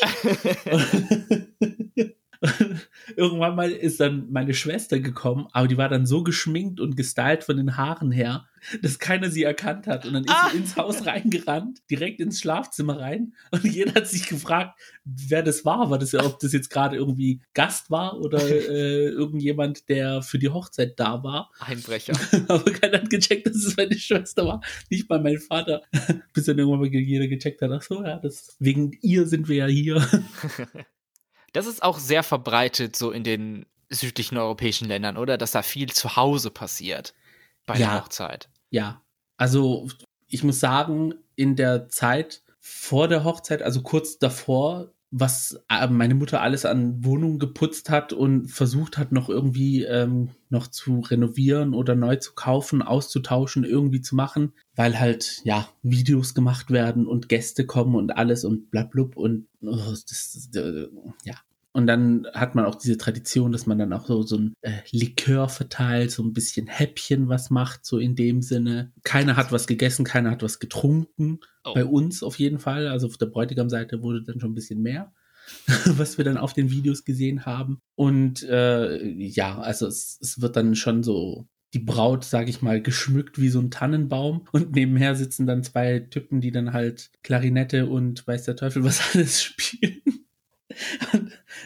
Irgendwann mal ist dann meine Schwester gekommen, aber die war dann so geschminkt und gestylt von den Haaren her, dass keiner sie erkannt hat. Und dann ist ah. sie ins Haus reingerannt, direkt ins Schlafzimmer rein. Und jeder hat sich gefragt, wer das war. War das ja, ob das jetzt gerade irgendwie Gast war oder äh, irgendjemand, der für die Hochzeit da war. Einbrecher. aber keiner hat gecheckt, dass es meine Schwester war. Nicht mal mein Vater. Bis dann irgendwann mal jeder gecheckt hat, ach so, ja, das, wegen ihr sind wir ja hier. Das ist auch sehr verbreitet so in den südlichen europäischen Ländern, oder? Dass da viel zu Hause passiert bei ja, der Hochzeit. Ja, also ich muss sagen, in der Zeit vor der Hochzeit, also kurz davor, was äh, meine Mutter alles an Wohnungen geputzt hat und versucht hat, noch irgendwie ähm, noch zu renovieren oder neu zu kaufen, auszutauschen, irgendwie zu machen, weil halt, ja, Videos gemacht werden und Gäste kommen und alles und blablub und oh, das, das, das, ja. Und dann hat man auch diese Tradition, dass man dann auch so, so ein äh, Likör verteilt, so ein bisschen Häppchen was macht, so in dem Sinne. Keiner hat was gegessen, keiner hat was getrunken. Oh. Bei uns auf jeden Fall. Also auf der Bräutigam-Seite wurde dann schon ein bisschen mehr, was wir dann auf den Videos gesehen haben. Und äh, ja, also es, es wird dann schon so die Braut, sag ich mal, geschmückt wie so ein Tannenbaum und nebenher sitzen dann zwei Typen, die dann halt Klarinette und weiß der Teufel was alles spielen.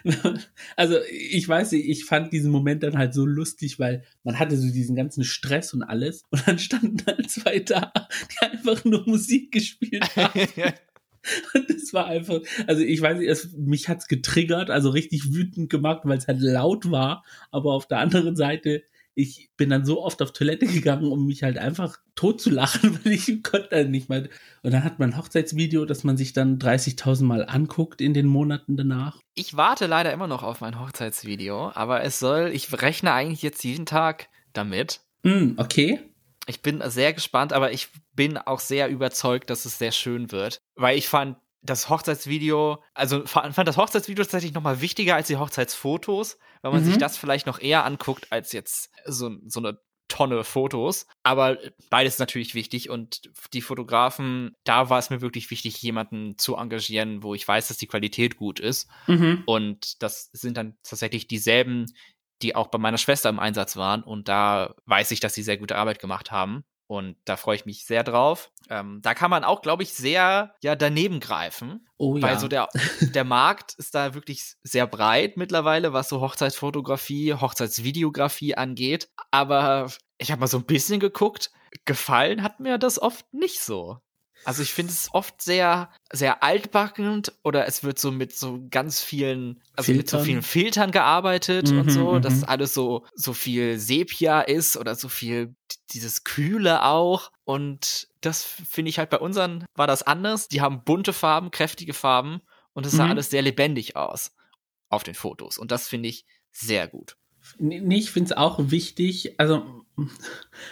also ich weiß nicht, ich fand diesen Moment dann halt so lustig, weil man hatte so diesen ganzen Stress und alles und dann standen halt zwei da, die einfach nur Musik gespielt haben. Und es war einfach, also ich weiß nicht, es, mich hat's getriggert, also richtig wütend gemacht, weil es halt laut war. Aber auf der anderen Seite ich bin dann so oft auf Toilette gegangen, um mich halt einfach tot zu lachen, weil ich konnte dann nicht mal. Und dann hat man ein Hochzeitsvideo, das man sich dann 30.000 Mal anguckt in den Monaten danach. Ich warte leider immer noch auf mein Hochzeitsvideo, aber es soll, ich rechne eigentlich jetzt jeden Tag damit. Mm, okay. Ich bin sehr gespannt, aber ich bin auch sehr überzeugt, dass es sehr schön wird, weil ich fand das Hochzeitsvideo, also fand das Hochzeitsvideo tatsächlich noch mal wichtiger als die Hochzeitsfotos, weil man mhm. sich das vielleicht noch eher anguckt als jetzt so, so eine Tonne Fotos. Aber beides natürlich wichtig und die Fotografen, da war es mir wirklich wichtig, jemanden zu engagieren, wo ich weiß, dass die Qualität gut ist. Mhm. Und das sind dann tatsächlich dieselben, die auch bei meiner Schwester im Einsatz waren. Und da weiß ich, dass sie sehr gute Arbeit gemacht haben. Und da freue ich mich sehr drauf. Ähm, da kann man auch, glaube ich, sehr ja daneben greifen. Oh ja. Weil so der, der Markt ist da wirklich sehr breit mittlerweile, was so Hochzeitsfotografie, Hochzeitsvideografie angeht. Aber ich habe mal so ein bisschen geguckt. Gefallen hat mir das oft nicht so. Also ich finde es oft sehr, sehr altbackend oder es wird so mit so ganz vielen, also Filtern. mit so vielen Filtern gearbeitet mhm, und so, dass mhm. alles so, so viel Sepia ist oder so viel dieses Kühle auch. Und das finde ich halt bei unseren war das anders. Die haben bunte Farben, kräftige Farben und es sah mhm. alles sehr lebendig aus auf den Fotos. Und das finde ich sehr gut. Nee, ich finde es auch wichtig. Also,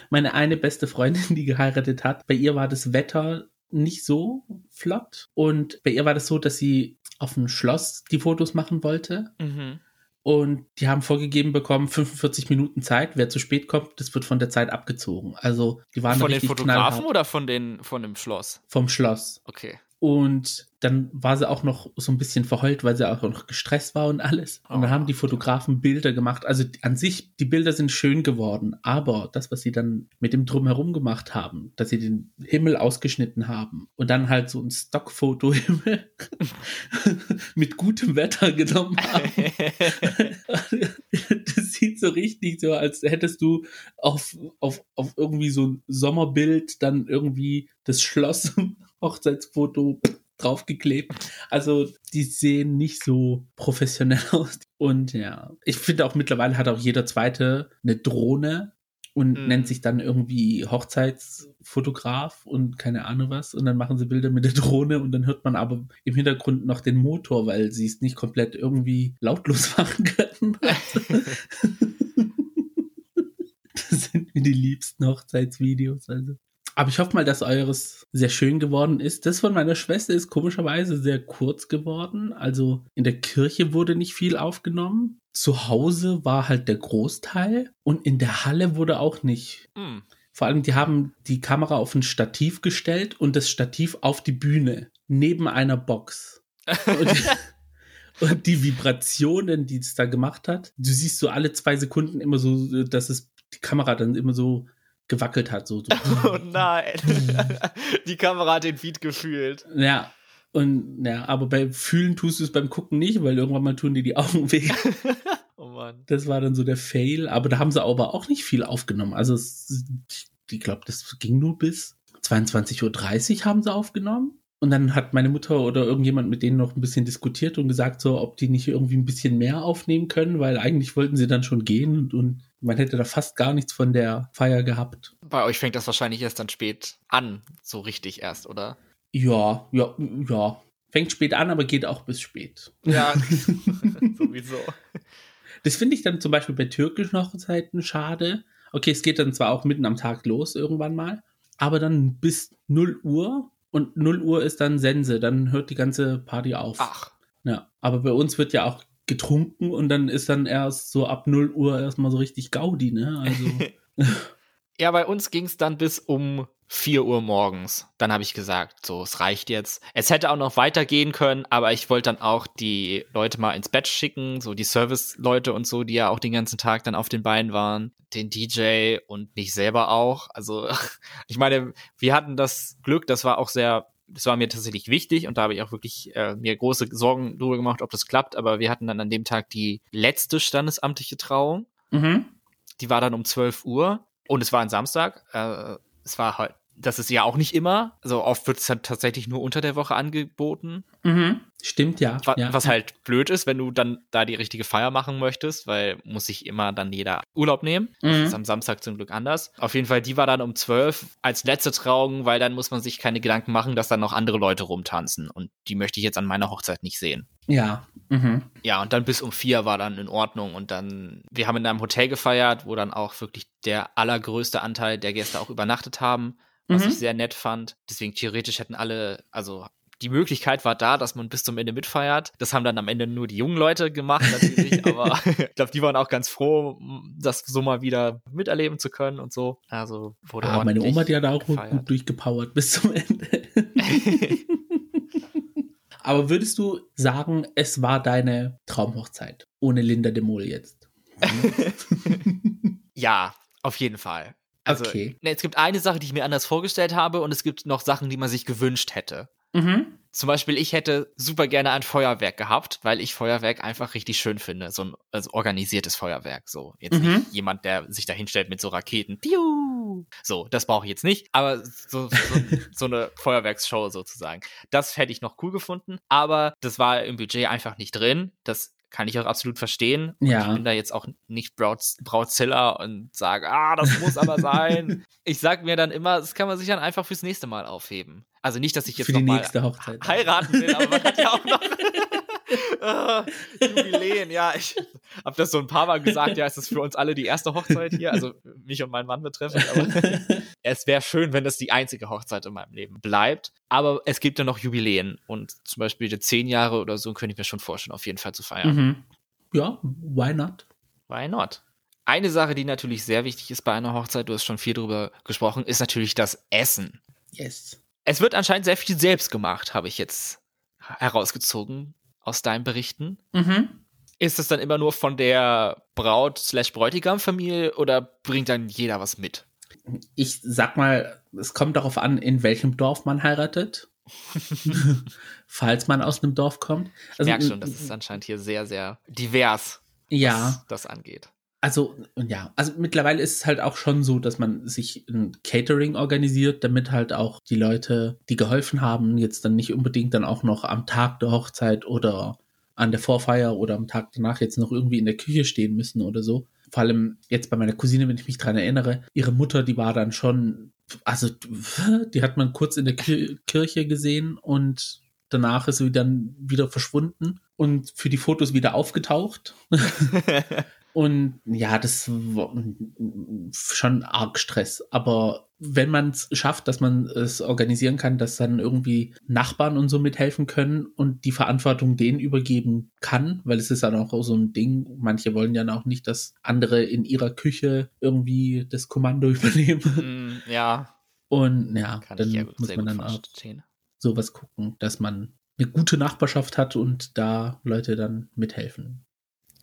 meine eine beste Freundin, die geheiratet hat, bei ihr war das Wetter nicht so flott. Und bei ihr war das so, dass sie auf dem Schloss die Fotos machen wollte. Mhm. Und die haben vorgegeben bekommen, 45 Minuten Zeit. Wer zu spät kommt, das wird von der Zeit abgezogen. Also die waren Von den Fotografen knallhart. oder von, den, von dem Schloss? vom Schloss. Okay. Und dann war sie auch noch so ein bisschen verheult, weil sie auch noch gestresst war und alles. Und dann Oh, haben die Fotografen Bilder gemacht. Also an sich, die Bilder sind schön geworden. Aber das, was sie dann mit dem Drumherum gemacht haben, dass sie den Himmel ausgeschnitten haben und dann halt so ein Stockfoto-Himmel mit gutem Wetter genommen haben. das sieht so richtig so, als hättest du auf, auf, auf irgendwie so ein Sommerbild dann irgendwie das Schloss Hochzeitsfoto draufgeklebt. Also die sehen nicht so professionell aus. Und ja, ich finde auch mittlerweile hat auch jeder zweite eine Drohne und Mhm. nennt sich dann irgendwie Hochzeitsfotograf und keine Ahnung was. Und dann machen sie Bilder mit der Drohne und dann hört man aber im Hintergrund noch den Motor, weil sie es nicht komplett irgendwie lautlos machen können. das sind mir die liebsten Hochzeitsvideos. Also. Aber ich hoffe mal, dass eures sehr schön geworden ist. Das von meiner Schwester ist komischerweise sehr kurz geworden. Also in der Kirche wurde nicht viel aufgenommen. Zu Hause war halt der Großteil und in der Halle wurde auch nicht. Hm. Vor allem, die haben die Kamera auf ein Stativ gestellt und das Stativ auf die Bühne neben einer Box. Und, und die Vibrationen, die es da gemacht hat, du siehst so alle zwei Sekunden immer so, dass es die Kamera dann immer so gewackelt hat. So, so. Oh nein. Die Kamera hat den Feed gefühlt. Ja. Und ja, aber bei Fühlen tust du es beim Gucken nicht, weil irgendwann mal tun dir die Augen weh. Oh Mann. Das war dann so der Fail. Aber da haben sie aber auch nicht viel aufgenommen. Also es, ich glaube, das ging nur bis 22.30 Uhr haben sie aufgenommen. Und dann hat meine Mutter oder irgendjemand mit denen noch ein bisschen diskutiert und gesagt, so, ob die nicht irgendwie ein bisschen mehr aufnehmen können, weil eigentlich wollten sie dann schon gehen und, und man hätte da fast gar nichts von der Feier gehabt. Bei euch fängt das wahrscheinlich erst dann spät an, so richtig erst, oder? Ja, ja, ja. Fängt spät an, aber geht auch bis spät. Ja, sowieso. Das finde ich dann zum Beispiel bei türkischen Hochzeiten schade. Okay, es geht dann zwar auch mitten am Tag los irgendwann mal, aber dann bis 0 Uhr und 0 Uhr ist dann Sense, dann hört die ganze Party auf. Ach, Ja, aber bei uns wird ja auch getrunken und dann ist dann erst so ab 0 Uhr erstmal so richtig Gaudi, ne? Also, Ja, bei uns ging es dann bis um 4 Uhr morgens. Dann habe ich gesagt, so, es reicht jetzt. Es hätte auch noch weitergehen können, aber ich wollte dann auch die Leute mal ins Bett schicken, so die Service-Leute und so, die ja auch den ganzen Tag dann auf den Beinen waren, den DJ und mich selber auch. Also, ich meine, wir hatten das Glück, das war auch sehr, das war mir tatsächlich wichtig und da habe ich auch wirklich äh, mir große Sorgen drüber gemacht, ob das klappt, aber wir hatten dann an dem Tag die letzte standesamtliche Trauung mhm. die war dann um 12 Uhr und es war ein Samstag. Äh, es war halt, das ist ja auch nicht immer. Also oft wird es dann tatsächlich nur unter der Woche angeboten. Mhm. Stimmt, ja. Wa ja. Was halt blöd ist, wenn du dann da die richtige Feier machen möchtest, weil muss sich immer dann jeder Urlaub nehmen. Das Mhm. ist am Samstag zum Glück anders. Auf jeden Fall, die war dann um 12 als letzte Trauung, weil dann muss man sich keine Gedanken machen, dass dann noch andere Leute rumtanzen. Und die möchte ich jetzt an meiner Hochzeit nicht sehen. Ja. Mhm. Ja, und dann bis um vier war dann in Ordnung. Und dann, wir haben in einem Hotel gefeiert, wo dann auch wirklich der allergrößte Anteil der Gäste auch übernachtet haben, was Mhm. ich sehr nett fand. Deswegen theoretisch hätten alle, also die Möglichkeit war da, dass man bis zum Ende mitfeiert. Das haben dann am Ende nur die jungen Leute gemacht, natürlich, aber ich glaube, die waren auch ganz froh, das so mal wieder miterleben zu können und so. Also wurde Ah, meine Oma, hat auch gefeiert. gut durchgepowert bis zum Ende. Aber würdest du sagen, es war deine Traumhochzeit? Ohne Linda de Mol jetzt. Ja, auf jeden Fall. Also, Okay. ne, es gibt eine Sache, die ich mir anders vorgestellt habe und es gibt noch Sachen, die man sich gewünscht hätte. Mhm. Zum Beispiel, ich hätte super gerne ein Feuerwerk gehabt, weil ich Feuerwerk einfach richtig schön finde. So ein also organisiertes Feuerwerk. So. Jetzt Mhm. nicht jemand, der sich da hinstellt mit so Raketen. Piu! So, das brauche ich jetzt nicht. Aber so, so, so eine Feuerwerksshow sozusagen. Das hätte ich noch cool gefunden. Aber das war im Budget einfach nicht drin. Das kann ich auch absolut verstehen. Und Ja. Ich bin da jetzt auch nicht Braut, Brautzilla und sage, ah, das muss aber sein. ich sag mir dann immer, das kann man sich dann einfach fürs nächste Mal aufheben. Also nicht, dass ich jetzt Für noch die mal nächste Hochzeit. heiraten will, aber man hat ja auch noch Ah, Jubiläen. Ja, ich habe das so ein paar Mal gesagt. Ja, es ist für uns alle die erste Hochzeit hier, also mich und meinen Mann betreffend. Aber es wäre schön, wenn das die einzige Hochzeit in meinem Leben bleibt. Aber es gibt ja noch Jubiläen und zum Beispiel die zehn Jahre oder so könnte ich mir schon vorstellen, auf jeden Fall zu feiern. Mhm. Ja, why not? Why not? Eine Sache, die natürlich sehr wichtig ist bei einer Hochzeit, du hast schon viel drüber gesprochen, ist natürlich das Essen. Yes. Es wird anscheinend sehr viel selbst gemacht, habe ich jetzt herausgezogen aus deinen Berichten. Mhm. Ist es dann immer nur von der Braut slash Bräutigam-Familie oder bringt dann jeder was mit? Ich sag mal, es kommt darauf an, in welchem Dorf man heiratet. Falls man aus einem Dorf kommt. Ich also, merke schon, das ist anscheinend hier sehr, sehr divers, ja. was das angeht. Also, ja, also mittlerweile ist es halt auch schon so, dass man sich ein Catering organisiert, damit halt auch die Leute, die geholfen haben, jetzt dann nicht unbedingt dann auch noch am Tag der Hochzeit oder an der Vorfeier oder am Tag danach jetzt noch irgendwie in der Küche stehen müssen oder so. Vor allem jetzt bei meiner Cousine, wenn ich mich dran erinnere, ihre Mutter, die war dann schon, also die hat man kurz in der Kirche gesehen und danach ist sie dann wieder verschwunden und für die Fotos wieder aufgetaucht. Und ja, das war schon arg Stress. Aber wenn man es schafft, dass man es organisieren kann, dass dann irgendwie Nachbarn und so mithelfen können und die Verantwortung denen übergeben kann, weil es ist dann auch so ein Ding, manche wollen ja auch nicht, dass andere in ihrer Küche irgendwie das Kommando übernehmen. Mm, ja. Und ja, kann dann ja muss man dann auch sowas gucken, dass man eine gute Nachbarschaft hat und da Leute dann mithelfen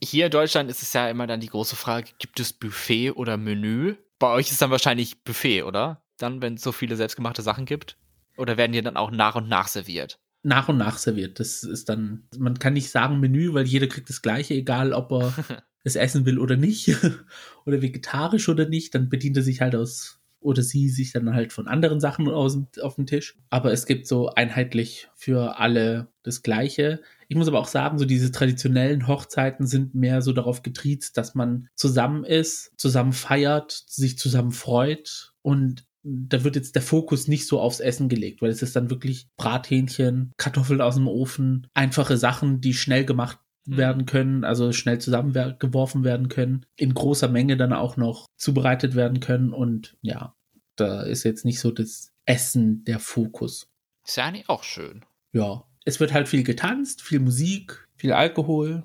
hier in Deutschland ist es ja immer dann die große Frage, gibt es Buffet oder Menü? Bei euch ist dann wahrscheinlich Buffet, oder? Dann, wenn es so viele selbstgemachte Sachen gibt? Oder werden die dann auch nach und nach serviert? Nach und nach serviert. Das ist dann, man kann nicht sagen Menü, weil jeder kriegt das Gleiche, egal ob er es essen will oder nicht. oder vegetarisch oder nicht. Dann bedient er sich halt aus oder sie sich dann halt von anderen Sachen aus, auf den Tisch. Aber es gibt so einheitlich für alle das Gleiche. Ich muss aber auch sagen, so diese traditionellen Hochzeiten sind mehr so darauf getriezt, dass man zusammen ist, zusammen feiert, sich zusammen freut und da wird jetzt der Fokus nicht so aufs Essen gelegt, weil es ist dann wirklich Brathähnchen, Kartoffeln aus dem Ofen, einfache Sachen, die schnell gemacht. Werden können, also schnell zusammengeworfen werden können, in großer Menge dann auch noch zubereitet werden können und ja, da ist jetzt nicht so das Essen der Fokus. Ist ja eigentlich auch schön. Ja, es wird halt viel getanzt, viel Musik, viel Alkohol.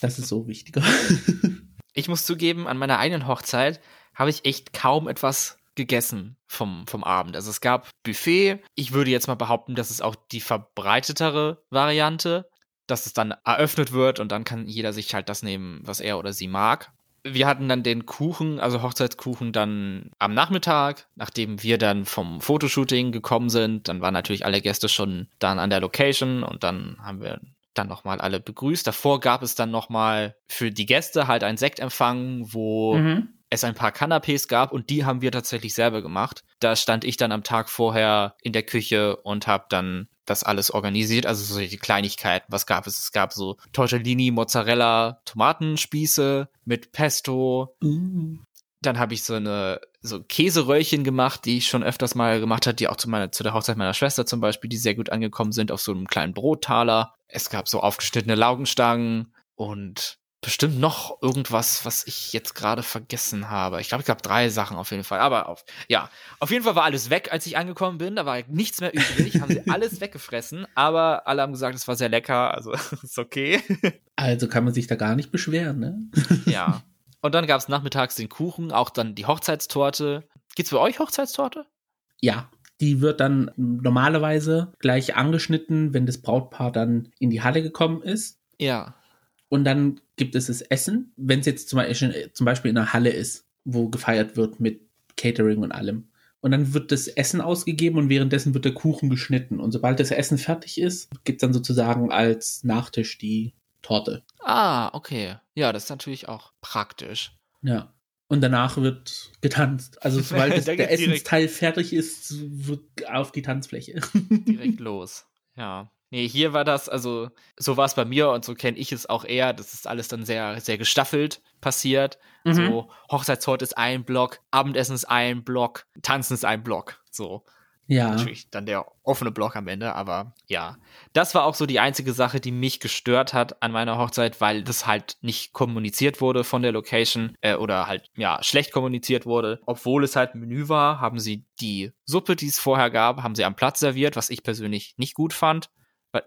Das ist so wichtiger. ich muss zugeben, an meiner eigenen Hochzeit habe ich echt kaum etwas gegessen vom, vom Abend. Also es gab Buffet. Ich würde jetzt mal behaupten, das ist auch die verbreitetere Variante, dass es dann eröffnet wird und dann kann jeder sich halt das nehmen, was er oder sie mag wir hatten dann den Kuchen, also Hochzeitskuchen, dann am Nachmittag, nachdem wir dann vom Fotoshooting gekommen sind. Dann waren natürlich alle Gäste schon dann an der Location und dann haben wir dann nochmal alle begrüßt. Davor gab es dann nochmal für die Gäste halt einen Sektempfang, wo mhm. es ein paar Canapés gab und die haben wir tatsächlich selber gemacht. Da stand ich dann am Tag vorher in der Küche und habe dann das alles organisiert, also so die Kleinigkeiten. Was gab es? Es gab so Tortellini, Mozzarella, Tomatenspieße mit Pesto. Mm. Dann habe ich so eine so Käseröllchen gemacht, die ich schon öfters mal gemacht habe, die auch zu meiner zu der Hochzeit meiner Schwester zum Beispiel, die sehr gut angekommen sind auf so einem kleinen Brottaler. Es gab so aufgeschnittene Laugenstangen und bestimmt noch irgendwas, was ich jetzt gerade vergessen habe. Ich glaube, ich glaube drei Sachen auf jeden Fall. Aber auf, ja, auf jeden Fall war alles weg, als ich angekommen bin. Da war nichts mehr übrig. haben sie alles weggefressen. Aber alle haben gesagt, es war sehr lecker. Also ist okay. Also kann man sich da gar nicht beschweren, ne? ja. Und dann gab es nachmittags den Kuchen, auch dann die Hochzeitstorte. Gibt's bei euch Hochzeitstorte? Ja, die wird dann normalerweise gleich angeschnitten, wenn das Brautpaar dann in die Halle gekommen ist. Ja. Und dann gibt es das Essen, wenn es jetzt zum Beispiel, zum Beispiel in einer Halle ist, wo gefeiert wird mit Catering und allem. Und dann wird das Essen ausgegeben und währenddessen wird der Kuchen geschnitten. Und sobald das Essen fertig ist, gibt es dann sozusagen als Nachtisch die Torte. Ah, okay. Ja, das ist natürlich auch praktisch. Ja. Und danach wird getanzt. Also sobald das, der Essensteil fertig ist, wird auf die Tanzfläche. direkt los. Ja. Nee, hier war das, also so war es bei mir und so kenne ich es auch eher. Das ist alles dann sehr, sehr gestaffelt passiert. Mhm. So, Hochzeitstorte ist ein Block, Abendessen ist ein Block, Tanzen ist ein Block. So. Ja. Natürlich dann der offene Block am Ende, aber ja. Das war auch so die einzige Sache, die mich gestört hat an meiner Hochzeit, weil das halt nicht kommuniziert wurde von der Location äh, oder halt, ja, schlecht kommuniziert wurde. Obwohl es halt Menü war, haben sie die Suppe, die es vorher gab, haben sie am Platz serviert, was ich persönlich nicht gut fand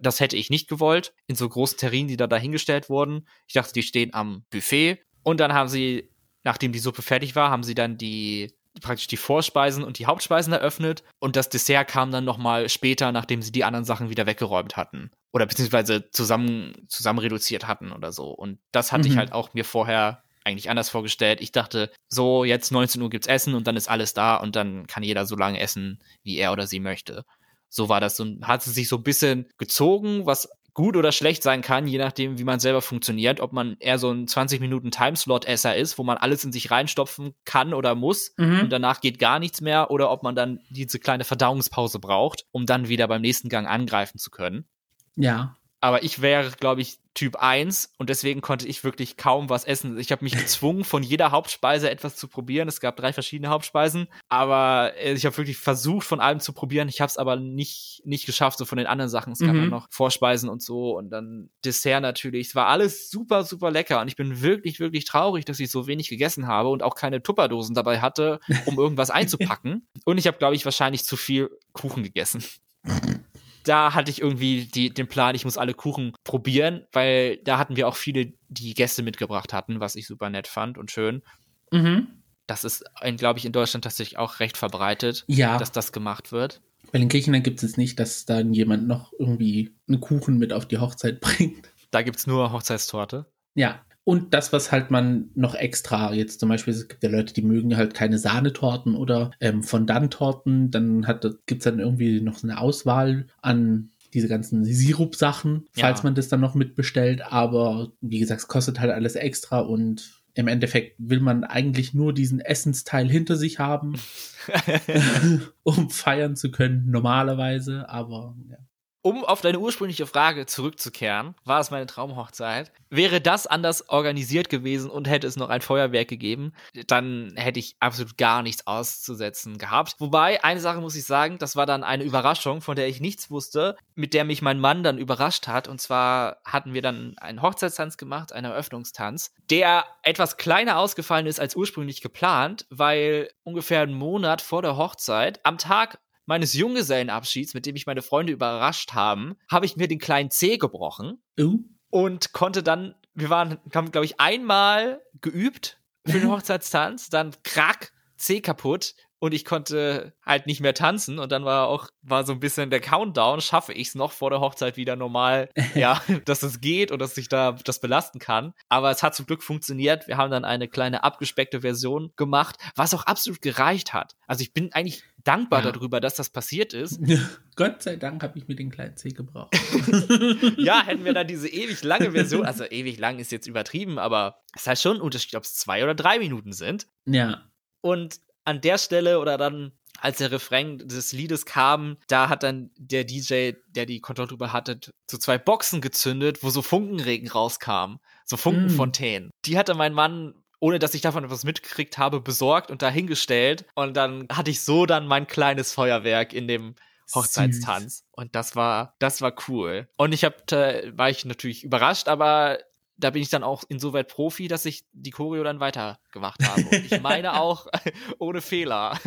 Das hätte ich nicht gewollt, in so großen Terrinen, die da dahingestellt wurden. Ich dachte, die stehen am Buffet. Und dann haben sie, nachdem die Suppe fertig war, haben sie dann die praktisch die Vorspeisen und die Hauptspeisen eröffnet und das Dessert kam dann nochmal später, nachdem sie die anderen Sachen wieder weggeräumt hatten oder beziehungsweise zusammen, zusammen reduziert hatten oder so. Und das hatte mhm. ich halt auch mir vorher eigentlich anders vorgestellt. Ich dachte, so, jetzt 19 Uhr gibt's Essen und dann ist alles da und dann kann jeder so lange essen, wie er oder sie möchte. So war das und hat es sich so ein bisschen gezogen, was gut oder schlecht sein kann, je nachdem, wie man selber funktioniert, ob man eher so ein 20 Minuten Timeslot-Esser ist, wo man alles in sich reinstopfen kann oder muss mhm. und danach geht gar nichts mehr, oder ob man dann diese kleine Verdauungspause braucht, um dann wieder beim nächsten Gang angreifen zu können. Ja. Aber ich wäre, glaube ich, Typ 1 und deswegen konnte ich wirklich kaum was essen. Ich habe mich gezwungen, von jeder Hauptspeise etwas zu probieren. Es gab drei verschiedene Hauptspeisen, aber äh, ich habe wirklich versucht, von allem zu probieren. Ich habe es aber nicht, nicht geschafft, so von den anderen Sachen. Es gab mhm. noch Vorspeisen und so und dann Dessert natürlich. Es war alles super, super lecker und ich bin wirklich, wirklich traurig, dass ich so wenig gegessen habe und auch keine Tupperdosen dabei hatte, um irgendwas einzupacken. und ich habe, glaube ich, wahrscheinlich zu viel Kuchen gegessen da hatte ich irgendwie die, den Plan, ich muss alle Kuchen probieren, weil da hatten wir auch viele, die Gäste mitgebracht hatten, was ich super nett fand und schön. Mhm. Das ist, glaube ich, in Deutschland tatsächlich auch recht verbreitet, ja. dass das gemacht wird. Weil in Griechenland gibt es nicht, dass dann jemand noch irgendwie einen Kuchen mit auf die Hochzeit bringt. Da gibt es nur Hochzeitstorte. Ja, und das, was halt man noch extra, jetzt zum Beispiel, es gibt ja Leute, die mögen halt keine Sahnetorten oder ähm, Fondant-Torten, dann hat, gibt's dann irgendwie noch so eine Auswahl an diese ganzen Sirup-Sachen, falls ja. man das dann noch mitbestellt. Aber wie gesagt, es kostet halt alles extra und im Endeffekt will man eigentlich nur diesen Essensteil hinter sich haben, um feiern zu können, normalerweise. Aber ja um auf deine ursprüngliche Frage zurückzukehren, war es meine Traumhochzeit. Wäre das anders organisiert gewesen und hätte es noch ein Feuerwerk gegeben, dann hätte ich absolut gar nichts auszusetzen gehabt. Wobei, eine Sache muss ich sagen, das war dann eine Überraschung, von der ich nichts wusste, mit der mich mein Mann dann überrascht hat. Und zwar hatten wir dann einen Hochzeitstanz gemacht, einen Eröffnungstanz, der etwas kleiner ausgefallen ist als ursprünglich geplant, weil ungefähr einen Monat vor der Hochzeit, am Tag meines Junggesellenabschieds, mit dem ich meine Freunde überrascht haben, habe ich mir den kleinen C gebrochen uh. und konnte dann, wir waren, haben, glaube ich, einmal geübt für den Hochzeitstanz, dann krack, C kaputt und ich konnte halt nicht mehr tanzen und dann war auch war so ein bisschen der Countdown, schaffe ich es noch vor der Hochzeit wieder normal, ja, dass es geht und dass ich da das belasten kann, aber es hat zum Glück funktioniert. Wir haben dann eine kleine abgespeckte Version gemacht, was auch absolut gereicht hat. Also ich bin eigentlich dankbar ja. darüber, dass das passiert ist. Gott sei Dank habe ich mir den kleinen C gebraucht. ja, hätten wir da diese ewig lange Version, also ewig lang ist jetzt übertrieben, aber es heißt schon ein Unterschied, ob es zwei oder drei Minuten sind. Ja. Und an der Stelle oder dann als der Refrain des Liedes kam, da hat dann der DJ, der die Kontrolle drüber hatte, so zwei Boxen gezündet, wo so Funkenregen rauskam. So Funkenfontänen. Mm. Die hatte mein Mann ohne dass ich davon etwas mitgekriegt habe, besorgt und dahingestellt. Und dann hatte ich so dann mein kleines Feuerwerk in dem Hochzeitstanz. Süß. Und das war, das war cool. Und ich hab, war ich natürlich überrascht, aber da bin ich dann auch insoweit Profi, dass ich die Choreo dann weitergemacht habe. Und ich meine auch ohne Fehler.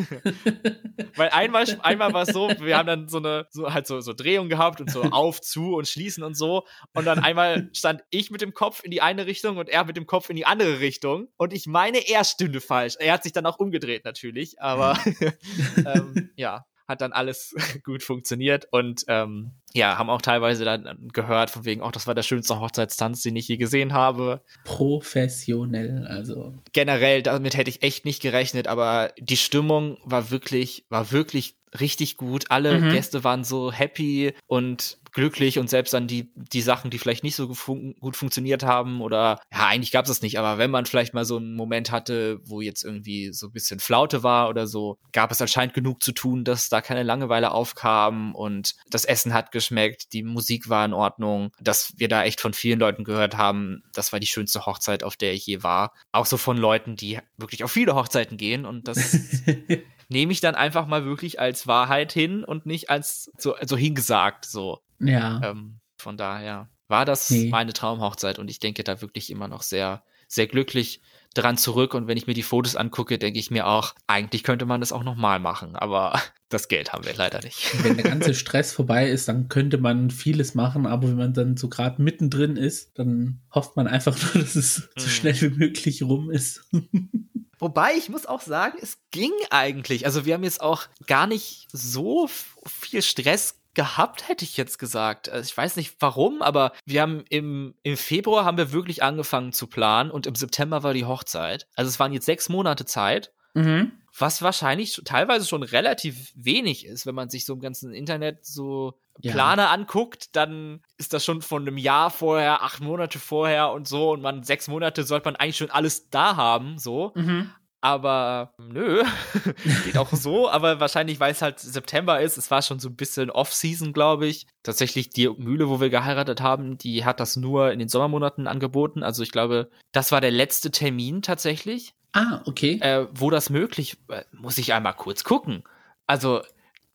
Weil einmal, einmal war es so, wir haben dann so eine, so halt so, so Drehung gehabt und so auf, zu und schließen und so. Und dann einmal stand ich mit dem Kopf in die eine Richtung und er mit dem Kopf in die andere Richtung. Und ich meine, er stünde falsch. Er hat sich dann auch umgedreht natürlich, aber ähm, ja, hat dann alles gut funktioniert und ähm, ja, haben auch teilweise dann gehört, von wegen, auch das war der schönste Hochzeitstanz, den ich je gesehen habe. Professionell, also. Generell, damit hätte ich echt nicht gerechnet, aber die Stimmung war wirklich, war wirklich richtig gut. Alle mhm. Gäste waren so happy und glücklich und selbst dann die, die Sachen, die vielleicht nicht so fun gut funktioniert haben oder ja, eigentlich gab es das nicht, aber wenn man vielleicht mal so einen Moment hatte, wo jetzt irgendwie so ein bisschen Flaute war oder so, gab es anscheinend genug zu tun, dass da keine Langeweile aufkam und das Essen hat geschmeckt, die Musik war in Ordnung, dass wir da echt von vielen Leuten gehört haben, das war die schönste Hochzeit, auf der ich je war. Auch so von Leuten, die wirklich auf viele Hochzeiten gehen und das nehme ich dann einfach mal wirklich als Wahrheit hin und nicht als so, so hingesagt, so. Ja. Ähm, von daher war das nee. meine Traumhochzeit und ich denke da wirklich immer noch sehr, sehr glücklich dran zurück und wenn ich mir die Fotos angucke, denke ich mir auch, eigentlich könnte man das auch nochmal machen, aber das Geld haben wir leider nicht. Wenn der ganze Stress vorbei ist, dann könnte man vieles machen, aber wenn man dann so gerade mittendrin ist, dann hofft man einfach nur, dass es so hm. schnell wie möglich rum ist. Wobei, ich muss auch sagen, es ging eigentlich. Also wir haben jetzt auch gar nicht so viel Stress gehabt, hätte ich jetzt gesagt. Also ich weiß nicht warum, aber wir haben im, im Februar haben wir wirklich angefangen zu planen und im September war die Hochzeit. Also es waren jetzt sechs Monate Zeit. Mhm. Was wahrscheinlich teilweise schon relativ wenig ist, wenn man sich so im ganzen Internet so ja. Planer anguckt, dann ist das schon von einem Jahr vorher, acht Monate vorher und so und man sechs Monate sollte man eigentlich schon alles da haben, so. Mhm. Aber nö, geht auch so. Aber wahrscheinlich, weil es halt September ist, es war schon so ein bisschen Off-Season, glaube ich. Tatsächlich, die Mühle, wo wir geheiratet haben, die hat das nur in den Sommermonaten angeboten. Also ich glaube, das war der letzte Termin tatsächlich. Ah, okay. Äh, wo das möglich, äh, muss ich einmal kurz gucken. Also,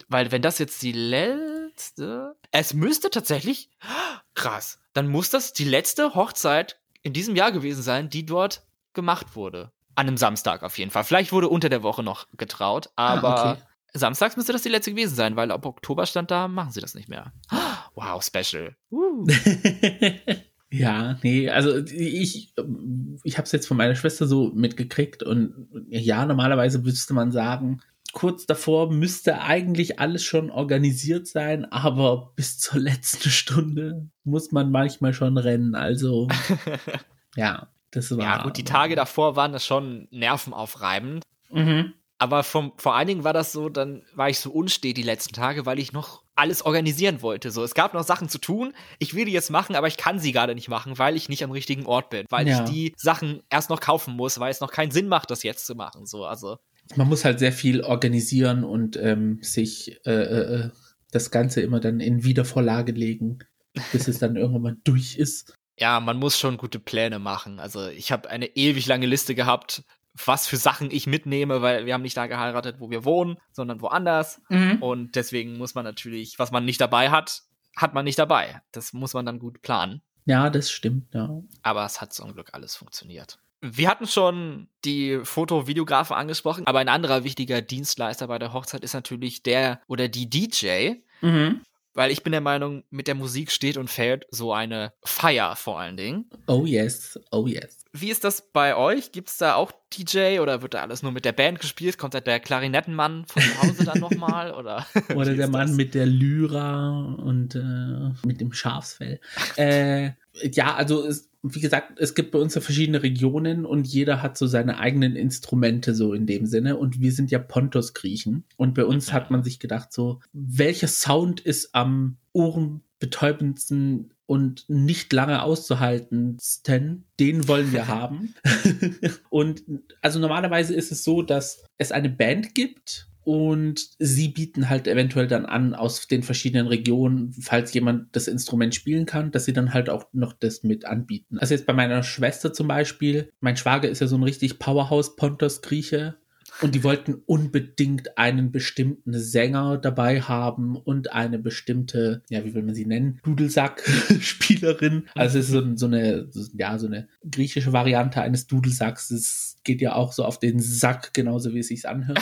weil wenn das jetzt die letzte, es müsste tatsächlich, krass, dann muss das die letzte Hochzeit in diesem Jahr gewesen sein, die dort gemacht wurde. An einem Samstag auf jeden Fall. Vielleicht wurde unter der Woche noch getraut, ah, aber ah, okay. samstags müsste das die letzte gewesen sein, weil ab Oktober stand da, machen sie das nicht mehr. Wow, special. Uh. ja, nee, also ich, ich habe es jetzt von meiner Schwester so mitgekriegt und ja, normalerweise müsste man sagen, kurz davor müsste eigentlich alles schon organisiert sein, aber bis zur letzten Stunde muss man manchmal schon rennen. Also ja, das war. Ja, gut, die Tage davor waren das schon nervenaufreibend. Mhm. Aber vom, vor allen Dingen war das so, dann war ich so unstet die letzten Tage, weil ich noch alles organisieren wollte. So, es gab noch Sachen zu tun. Ich will die jetzt machen, aber ich kann sie gerade nicht machen, weil ich nicht am richtigen Ort bin, weil ja. ich die Sachen erst noch kaufen muss, weil es noch keinen Sinn macht, das jetzt zu machen. So, also. Man muss halt sehr viel organisieren und ähm, sich äh, äh, äh das Ganze immer dann in Wiedervorlage legen, bis es dann irgendwann mal durch ist ja, man muss schon gute Pläne machen. Also ich habe eine ewig lange Liste gehabt, was für Sachen ich mitnehme, weil wir haben nicht da geheiratet, wo wir wohnen, sondern woanders. Mhm. Und deswegen muss man natürlich, was man nicht dabei hat, hat man nicht dabei. Das muss man dann gut planen. Ja, das stimmt, ja. Aber es hat zum Glück alles funktioniert. Wir hatten schon die Foto-Videografen angesprochen, aber ein anderer wichtiger Dienstleister bei der Hochzeit ist natürlich der oder die DJ. Mhm. Weil ich bin der Meinung, mit der Musik steht und fällt so eine Feier vor allen Dingen. Oh yes, oh yes. Wie ist das bei euch? Gibt es da auch DJ oder wird da alles nur mit der Band gespielt? Kommt da der Klarinettenmann von zu Hause dann nochmal? Oder, oder der Mann das? mit der Lyra und äh, mit dem Schafsfell. äh, ja, also es, wie gesagt, es gibt bei uns ja verschiedene Regionen und jeder hat so seine eigenen Instrumente so in dem Sinne. Und wir sind ja Pontos-Griechen. Und bei uns hat man sich gedacht, so, welcher Sound ist am ohrenbetäubendsten und nicht lange auszuhaltensten, den wollen wir haben. und also normalerweise ist es so, dass es eine Band gibt und sie bieten halt eventuell dann an aus den verschiedenen Regionen, falls jemand das Instrument spielen kann, dass sie dann halt auch noch das mit anbieten. Also jetzt bei meiner Schwester zum Beispiel, mein Schwager ist ja so ein richtig Powerhouse-Pontos-Grieche und die wollten unbedingt einen bestimmten Sänger dabei haben und eine bestimmte, ja, wie will man sie nennen, Dudelsack-Spielerin. Also es ist so, so, eine, ja, so eine griechische Variante eines Dudelsacks. Es geht ja auch so auf den Sack, genauso wie es sich anhört.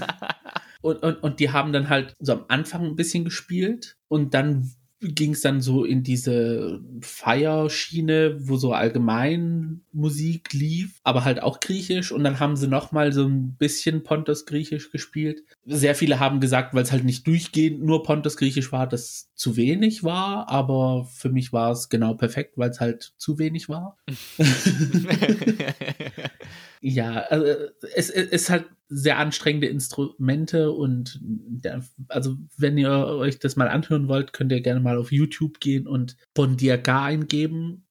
und, und, und die haben dann halt so am Anfang ein bisschen gespielt und dann ging es dann so in diese Feierschiene, wo so allgemein Musik lief, aber halt auch griechisch und dann haben sie noch mal so ein bisschen Pontos griechisch gespielt. Sehr viele haben gesagt, weil es halt nicht durchgehend nur Pontos griechisch war, dass zu wenig war, aber für mich war es genau perfekt, weil es halt zu wenig war. ja, also es, es ist halt sehr anstrengende Instrumente und der, also wenn ihr euch das mal anhören wollt, könnt ihr gerne mal auf YouTube gehen und Bondiaga eingeben.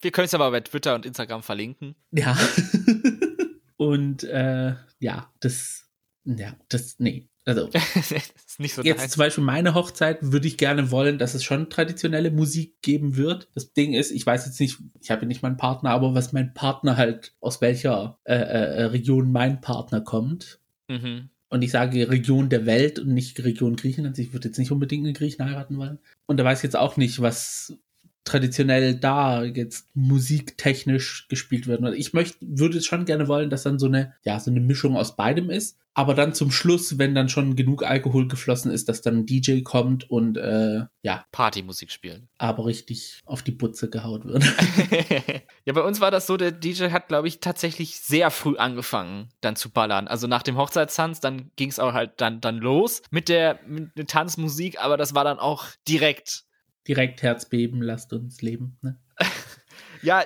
Wir können es aber bei Twitter und Instagram verlinken. Ja. und äh, ja, das, ja, das, nee, also, so jetzt zum Beispiel meine Hochzeit würde ich gerne wollen, dass es schon traditionelle Musik geben wird. Das Ding ist, ich weiß jetzt nicht, ich habe ja nicht meinen Partner, aber was mein Partner halt, aus welcher äh, äh, Region mein Partner kommt. Mhm. Und ich sage Region der Welt und nicht Region Griechenland. Ich würde jetzt nicht unbedingt einen Griechen heiraten wollen. Und da weiß ich jetzt auch nicht, was traditionell da jetzt musiktechnisch gespielt wird. Ich möchte, würde es schon gerne wollen, dass dann so eine, ja, so eine Mischung aus beidem ist. Aber dann zum Schluss, wenn dann schon genug Alkohol geflossen ist, dass dann ein DJ kommt und äh, ja. Partymusik spielen. Aber richtig auf die Butze gehaut wird. ja, bei uns war das so, der DJ hat, glaube ich, tatsächlich sehr früh angefangen, dann zu ballern. Also nach dem Hochzeitstanz, dann ging es auch halt dann, dann los mit der, mit der Tanzmusik, aber das war dann auch direkt. Direkt Herzbeben, lasst uns leben, ne? Ja,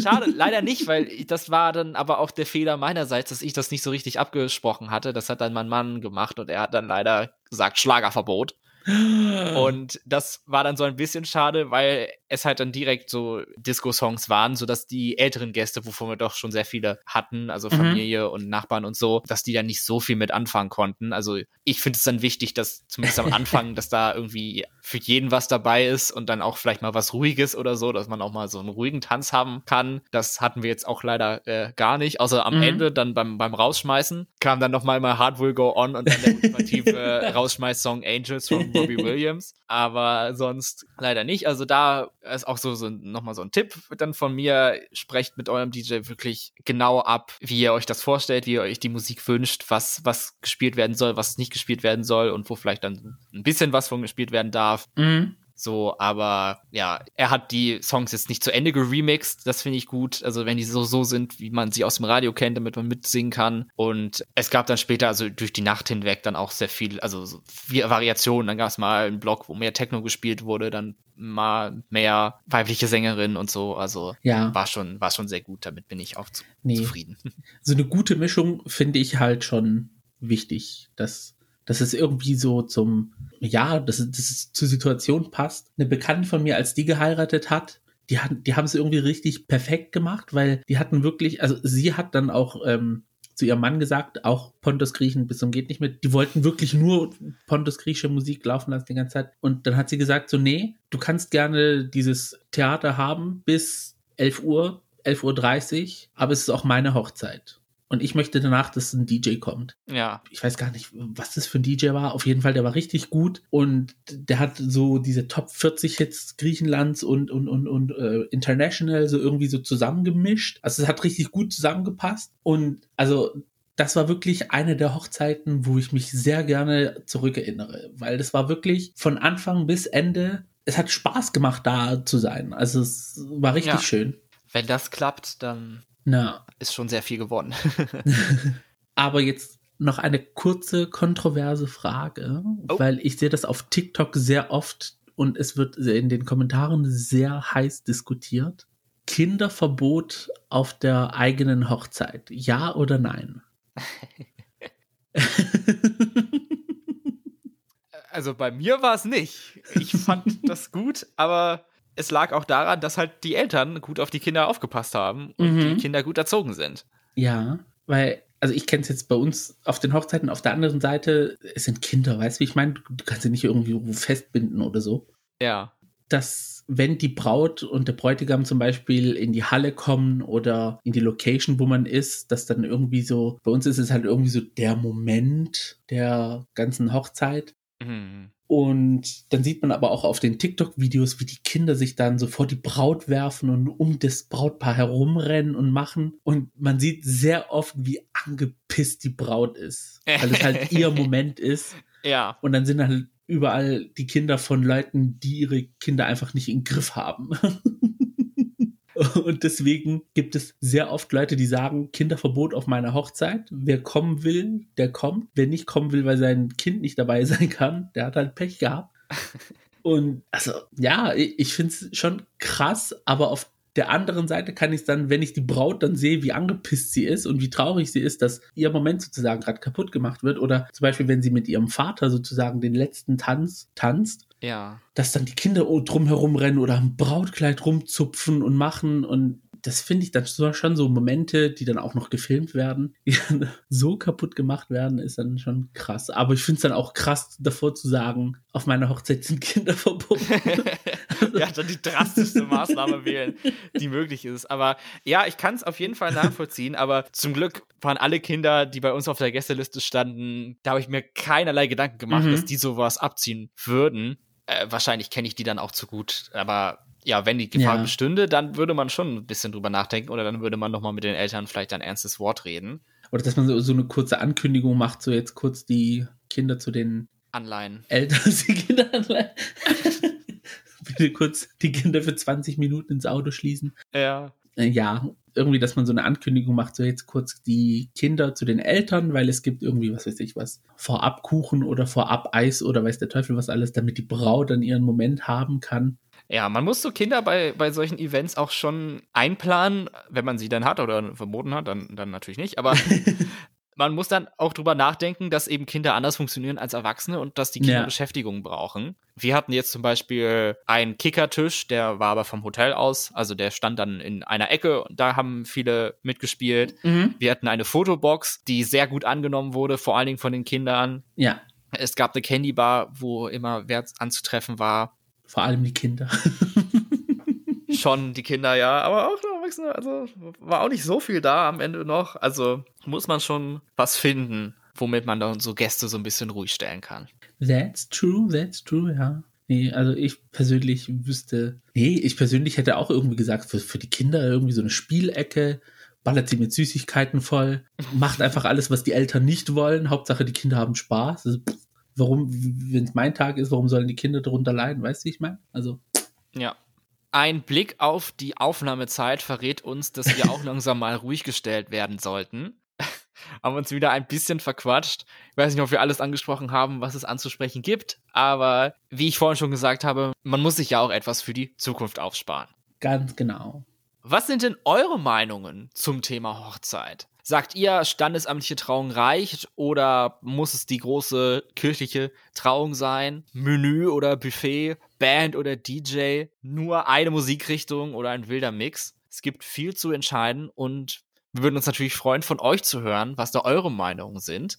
schade, leider nicht, weil das war dann aber auch der Fehler meinerseits, dass ich das nicht so richtig abgesprochen hatte. Das hat dann mein Mann gemacht und er hat dann leider gesagt Schlagerverbot. Und das war dann so ein bisschen schade, weil es halt dann direkt so Disco-Songs waren, sodass die älteren Gäste, wovon wir doch schon sehr viele hatten, also mhm. Familie mhm. und Nachbarn und so, dass die dann nicht so viel mit anfangen konnten. Also ich finde es dann wichtig, dass zumindest am Anfang, dass da irgendwie für jeden was dabei ist und dann auch vielleicht mal was Ruhiges oder so, dass man auch mal so einen ruhigen Tanz haben kann. Das hatten wir jetzt auch leider äh, gar nicht, außer am mhm. Ende dann beim, beim Rausschmeißen kam dann nochmal mal Hard Will Go On und dann der ultimative Rausschmeiß-Song Angels von Robbie Williams. Aber sonst leider nicht. Also da ist auch so, so nochmal so ein Tipp dann von mir. Sprecht mit eurem DJ wirklich genau ab, wie ihr euch das vorstellt, wie ihr euch die Musik wünscht, was, was gespielt werden soll, was nicht gespielt werden soll und wo vielleicht dann ein bisschen was von gespielt werden darf. Mhm. So, aber ja, er hat die Songs jetzt nicht zu Ende geremixed. Das finde ich gut. Also, wenn die so, so sind, wie man sie aus dem Radio kennt, damit man mitsingen kann. Und es gab dann später, also durch die Nacht hinweg, dann auch sehr viel, also so Variationen. Dann gab es mal einen Block, wo mehr Techno gespielt wurde, dann mal mehr weibliche Sängerinnen und so. Also ja. war schon, war schon sehr gut. Damit bin ich auch zu, nee. zufrieden. So eine gute Mischung finde ich halt schon wichtig, dass dass es irgendwie so zum, ja, dass dass es zur Situation passt. Eine Bekannte von mir, als die geheiratet hat, die, hat, die haben es irgendwie richtig perfekt gemacht, weil die hatten wirklich, also sie hat dann auch ähm, zu ihrem Mann gesagt, auch Pontus Griechen bis zum geht nicht mehr, die wollten wirklich nur Pontus Griechische Musik laufen lassen die ganze Zeit. Und dann hat sie gesagt, so, nee, du kannst gerne dieses Theater haben bis 11 Uhr, 11.30 Uhr, aber es ist auch meine Hochzeit. Und ich möchte danach, dass ein DJ kommt. Ja. Ich weiß gar nicht, was das für ein DJ war. Auf jeden Fall, der war richtig gut. Und der hat so diese Top 40 Hits Griechenlands und, und, und, und äh, International so irgendwie so zusammengemischt. Also es hat richtig gut zusammengepasst. Und also das war wirklich eine der Hochzeiten, wo ich mich sehr gerne zurückerinnere. Weil das war wirklich von Anfang bis Ende, es hat Spaß gemacht, da zu sein. Also es war richtig ja. schön. Wenn das klappt, dann na. Ist schon sehr viel geworden. Aber jetzt noch eine kurze kontroverse Frage, oh. weil ich sehe das auf TikTok sehr oft und es wird in den Kommentaren sehr heiß diskutiert. Kinderverbot auf der eigenen Hochzeit, ja oder nein? also bei mir war es nicht. Ich fand das gut, aber es lag auch daran, dass halt die Eltern gut auf die Kinder aufgepasst haben und mhm. die Kinder gut erzogen sind. Ja, weil, also ich kenne es jetzt bei uns auf den Hochzeiten auf der anderen Seite, es sind Kinder, weißt du, wie ich meine? Du kannst sie nicht irgendwie festbinden oder so. Ja. Dass, wenn die Braut und der Bräutigam zum Beispiel in die Halle kommen oder in die Location, wo man ist, dass dann irgendwie so, bei uns ist es halt irgendwie so der Moment der ganzen Hochzeit. Mhm. Und dann sieht man aber auch auf den TikTok-Videos, wie die Kinder sich dann so vor die Braut werfen und um das Brautpaar herumrennen und machen. Und man sieht sehr oft, wie angepisst die Braut ist, weil es halt ihr Moment ist. Ja. Und dann sind halt überall die Kinder von Leuten, die ihre Kinder einfach nicht im Griff haben. Und deswegen gibt es sehr oft Leute, die sagen, Kinderverbot auf meiner Hochzeit. Wer kommen will, der kommt. Wer nicht kommen will, weil sein Kind nicht dabei sein kann, der hat halt Pech gehabt. Und also, ja, ich finde es schon krass, aber auf der anderen Seite kann ich dann, wenn ich die Braut dann sehe, wie angepisst sie ist und wie traurig sie ist, dass ihr Moment sozusagen gerade kaputt gemacht wird. Oder zum Beispiel, wenn sie mit ihrem Vater sozusagen den letzten Tanz tanzt ja. Dass dann die Kinder drumherum rennen oder am Brautkleid rumzupfen und machen und das finde ich dann schon so Momente, die dann auch noch gefilmt werden, die dann so kaputt gemacht werden, ist dann schon krass. Aber ich finde es dann auch krass, davor zu sagen, auf meiner Hochzeit sind Kinder verboten. ja, dann die drastischste Maßnahme wählen, die möglich ist. Aber ja, ich kann es auf jeden Fall nachvollziehen. Aber zum Glück waren alle Kinder, die bei uns auf der Gästeliste standen, da habe ich mir keinerlei Gedanken gemacht, mhm. dass die sowas abziehen würden. Äh, wahrscheinlich kenne ich die dann auch zu gut, aber ja, wenn die Gefahr Ja. bestünde, dann würde man schon ein bisschen drüber nachdenken oder dann würde man nochmal mit den Eltern vielleicht ein ernstes Wort reden. Oder dass man so, so eine kurze Ankündigung macht, so jetzt kurz die Kinder zu den Anleihen. Eltern, die Kinder anleihen. Bitte kurz die Kinder für 20 Minuten ins Auto schließen. Ja. Äh, Ja, irgendwie, dass man so eine Ankündigung macht, so jetzt kurz die Kinder zu den Eltern, weil es gibt irgendwie, was weiß ich was, vorab Kuchen oder vorab Eis oder weiß der Teufel was alles, damit die Braut dann ihren Moment haben kann. Ja, man muss so Kinder bei, bei solchen Events auch schon einplanen, wenn man sie dann hat oder verboten hat, dann, dann natürlich nicht. Aber man muss dann auch drüber nachdenken, dass eben Kinder anders funktionieren als Erwachsene und dass die Kinder Ja. Beschäftigung brauchen. Wir hatten jetzt zum Beispiel einen Kickertisch, der war aber vom Hotel aus, also der stand dann in einer Ecke und da haben viele mitgespielt. Wir hatten eine Fotobox, die sehr gut angenommen wurde, vor allen Dingen von den Kindern. Ja, Es gab eine Candy Bar, wo immer wer anzutreffen war. vor allem die Kinder. Schon die Kinder, ja, aber auch noch Erwachsene, also war auch nicht so viel da am Ende noch. Also muss man schon was finden, womit man dann so Gäste so ein bisschen ruhig stellen kann. That's true, that's true, ja. Nee, also ich persönlich wüsste, nee, ich persönlich hätte auch irgendwie gesagt, für, für die Kinder irgendwie so eine Spielecke, ballert sie mit Süßigkeiten voll, macht einfach alles, was die Eltern nicht wollen, Hauptsache die Kinder haben Spaß. Also, pff, warum, wenn es mein Tag ist, warum sollen die Kinder darunter leiden, weißt du, ich meine? Also, Ja. Ein Blick auf die Aufnahmezeit verrät uns, dass wir auch langsam mal ruhig gestellt werden sollten. haben uns wieder ein bisschen verquatscht. Ich weiß nicht, ob wir alles angesprochen haben, was es anzusprechen gibt, aber wie ich vorhin schon gesagt habe, man muss sich ja auch etwas für die Zukunft aufsparen. ganz genau. Was sind denn eure Meinungen zum Thema Hochzeit? Sagt ihr, standesamtliche Trauung reicht oder muss es die große kirchliche Trauung sein? Menü oder Buffet, Band oder DJ, nur eine Musikrichtung oder ein wilder Mix? Es gibt viel zu entscheiden und wir würden uns natürlich freuen, von euch zu hören, was da eure Meinungen sind.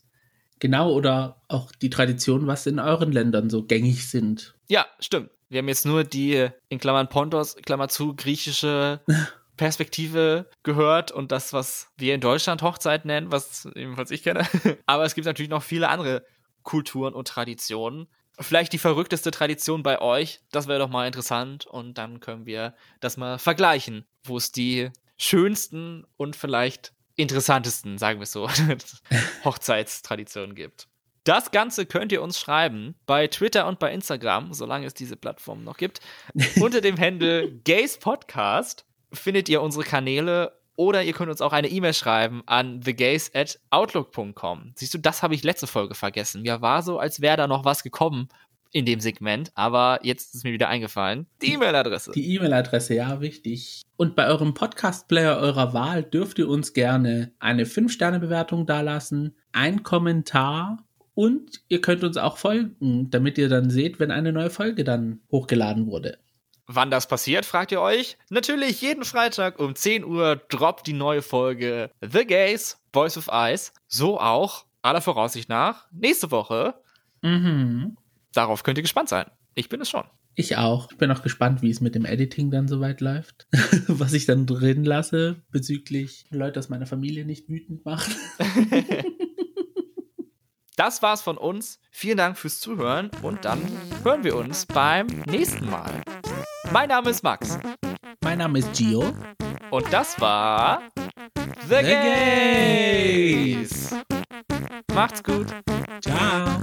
Genau, oder auch die Tradition, was in euren Ländern so gängig sind. Ja, stimmt. Wir haben jetzt nur die, in Klammern Pontos, Klammer zu, griechische Perspektive gehört und das, was wir in Deutschland Hochzeit nennen, was ebenfalls ich kenne. Aber es gibt natürlich noch viele andere Kulturen und Traditionen. Vielleicht die verrückteste Tradition bei euch, das wäre doch mal interessant und dann können wir das mal vergleichen, wo es die schönsten und vielleicht interessantesten, sagen wir es so, Hochzeitstraditionen gibt. Das Ganze könnt ihr uns schreiben bei Twitter und bei Instagram, solange es diese Plattform noch gibt. Unter dem Handle Gays Podcast findet ihr unsere Kanäle oder ihr könnt uns auch eine E-Mail schreiben an thegays at outlook.com. Siehst du, das habe ich letzte Folge vergessen. Mir war so, als wäre da noch was gekommen in dem Segment, aber jetzt ist mir wieder eingefallen. Die E-Mail-Adresse. Die E-Mail-Adresse, ja, wichtig. Und bei eurem Podcast-Player eurer Wahl dürft ihr uns gerne eine 5-Sterne-Bewertung dalassen, ein Kommentar und ihr könnt uns auch folgen, damit ihr dann seht, wenn eine neue Folge dann hochgeladen wurde. Wann das passiert, fragt ihr euch? Natürlich jeden Freitag um 10 Uhr droppt die neue Folge The Gays, Voice of Ice. So auch, aller Voraussicht nach, nächste Woche. Mhm. Darauf könnt ihr gespannt sein. Ich bin es schon. Ich auch. Ich bin auch gespannt, wie es mit dem Editing dann soweit läuft. Was ich dann drin lasse bezüglich Leute aus meiner Familie nicht wütend macht. Das war's von uns. Vielen Dank fürs Zuhören und dann hören wir uns beim nächsten Mal. Mein Name ist Max. Mein Name ist Gio. Und das war The, The Gays. Gays. Macht's gut. Ciao.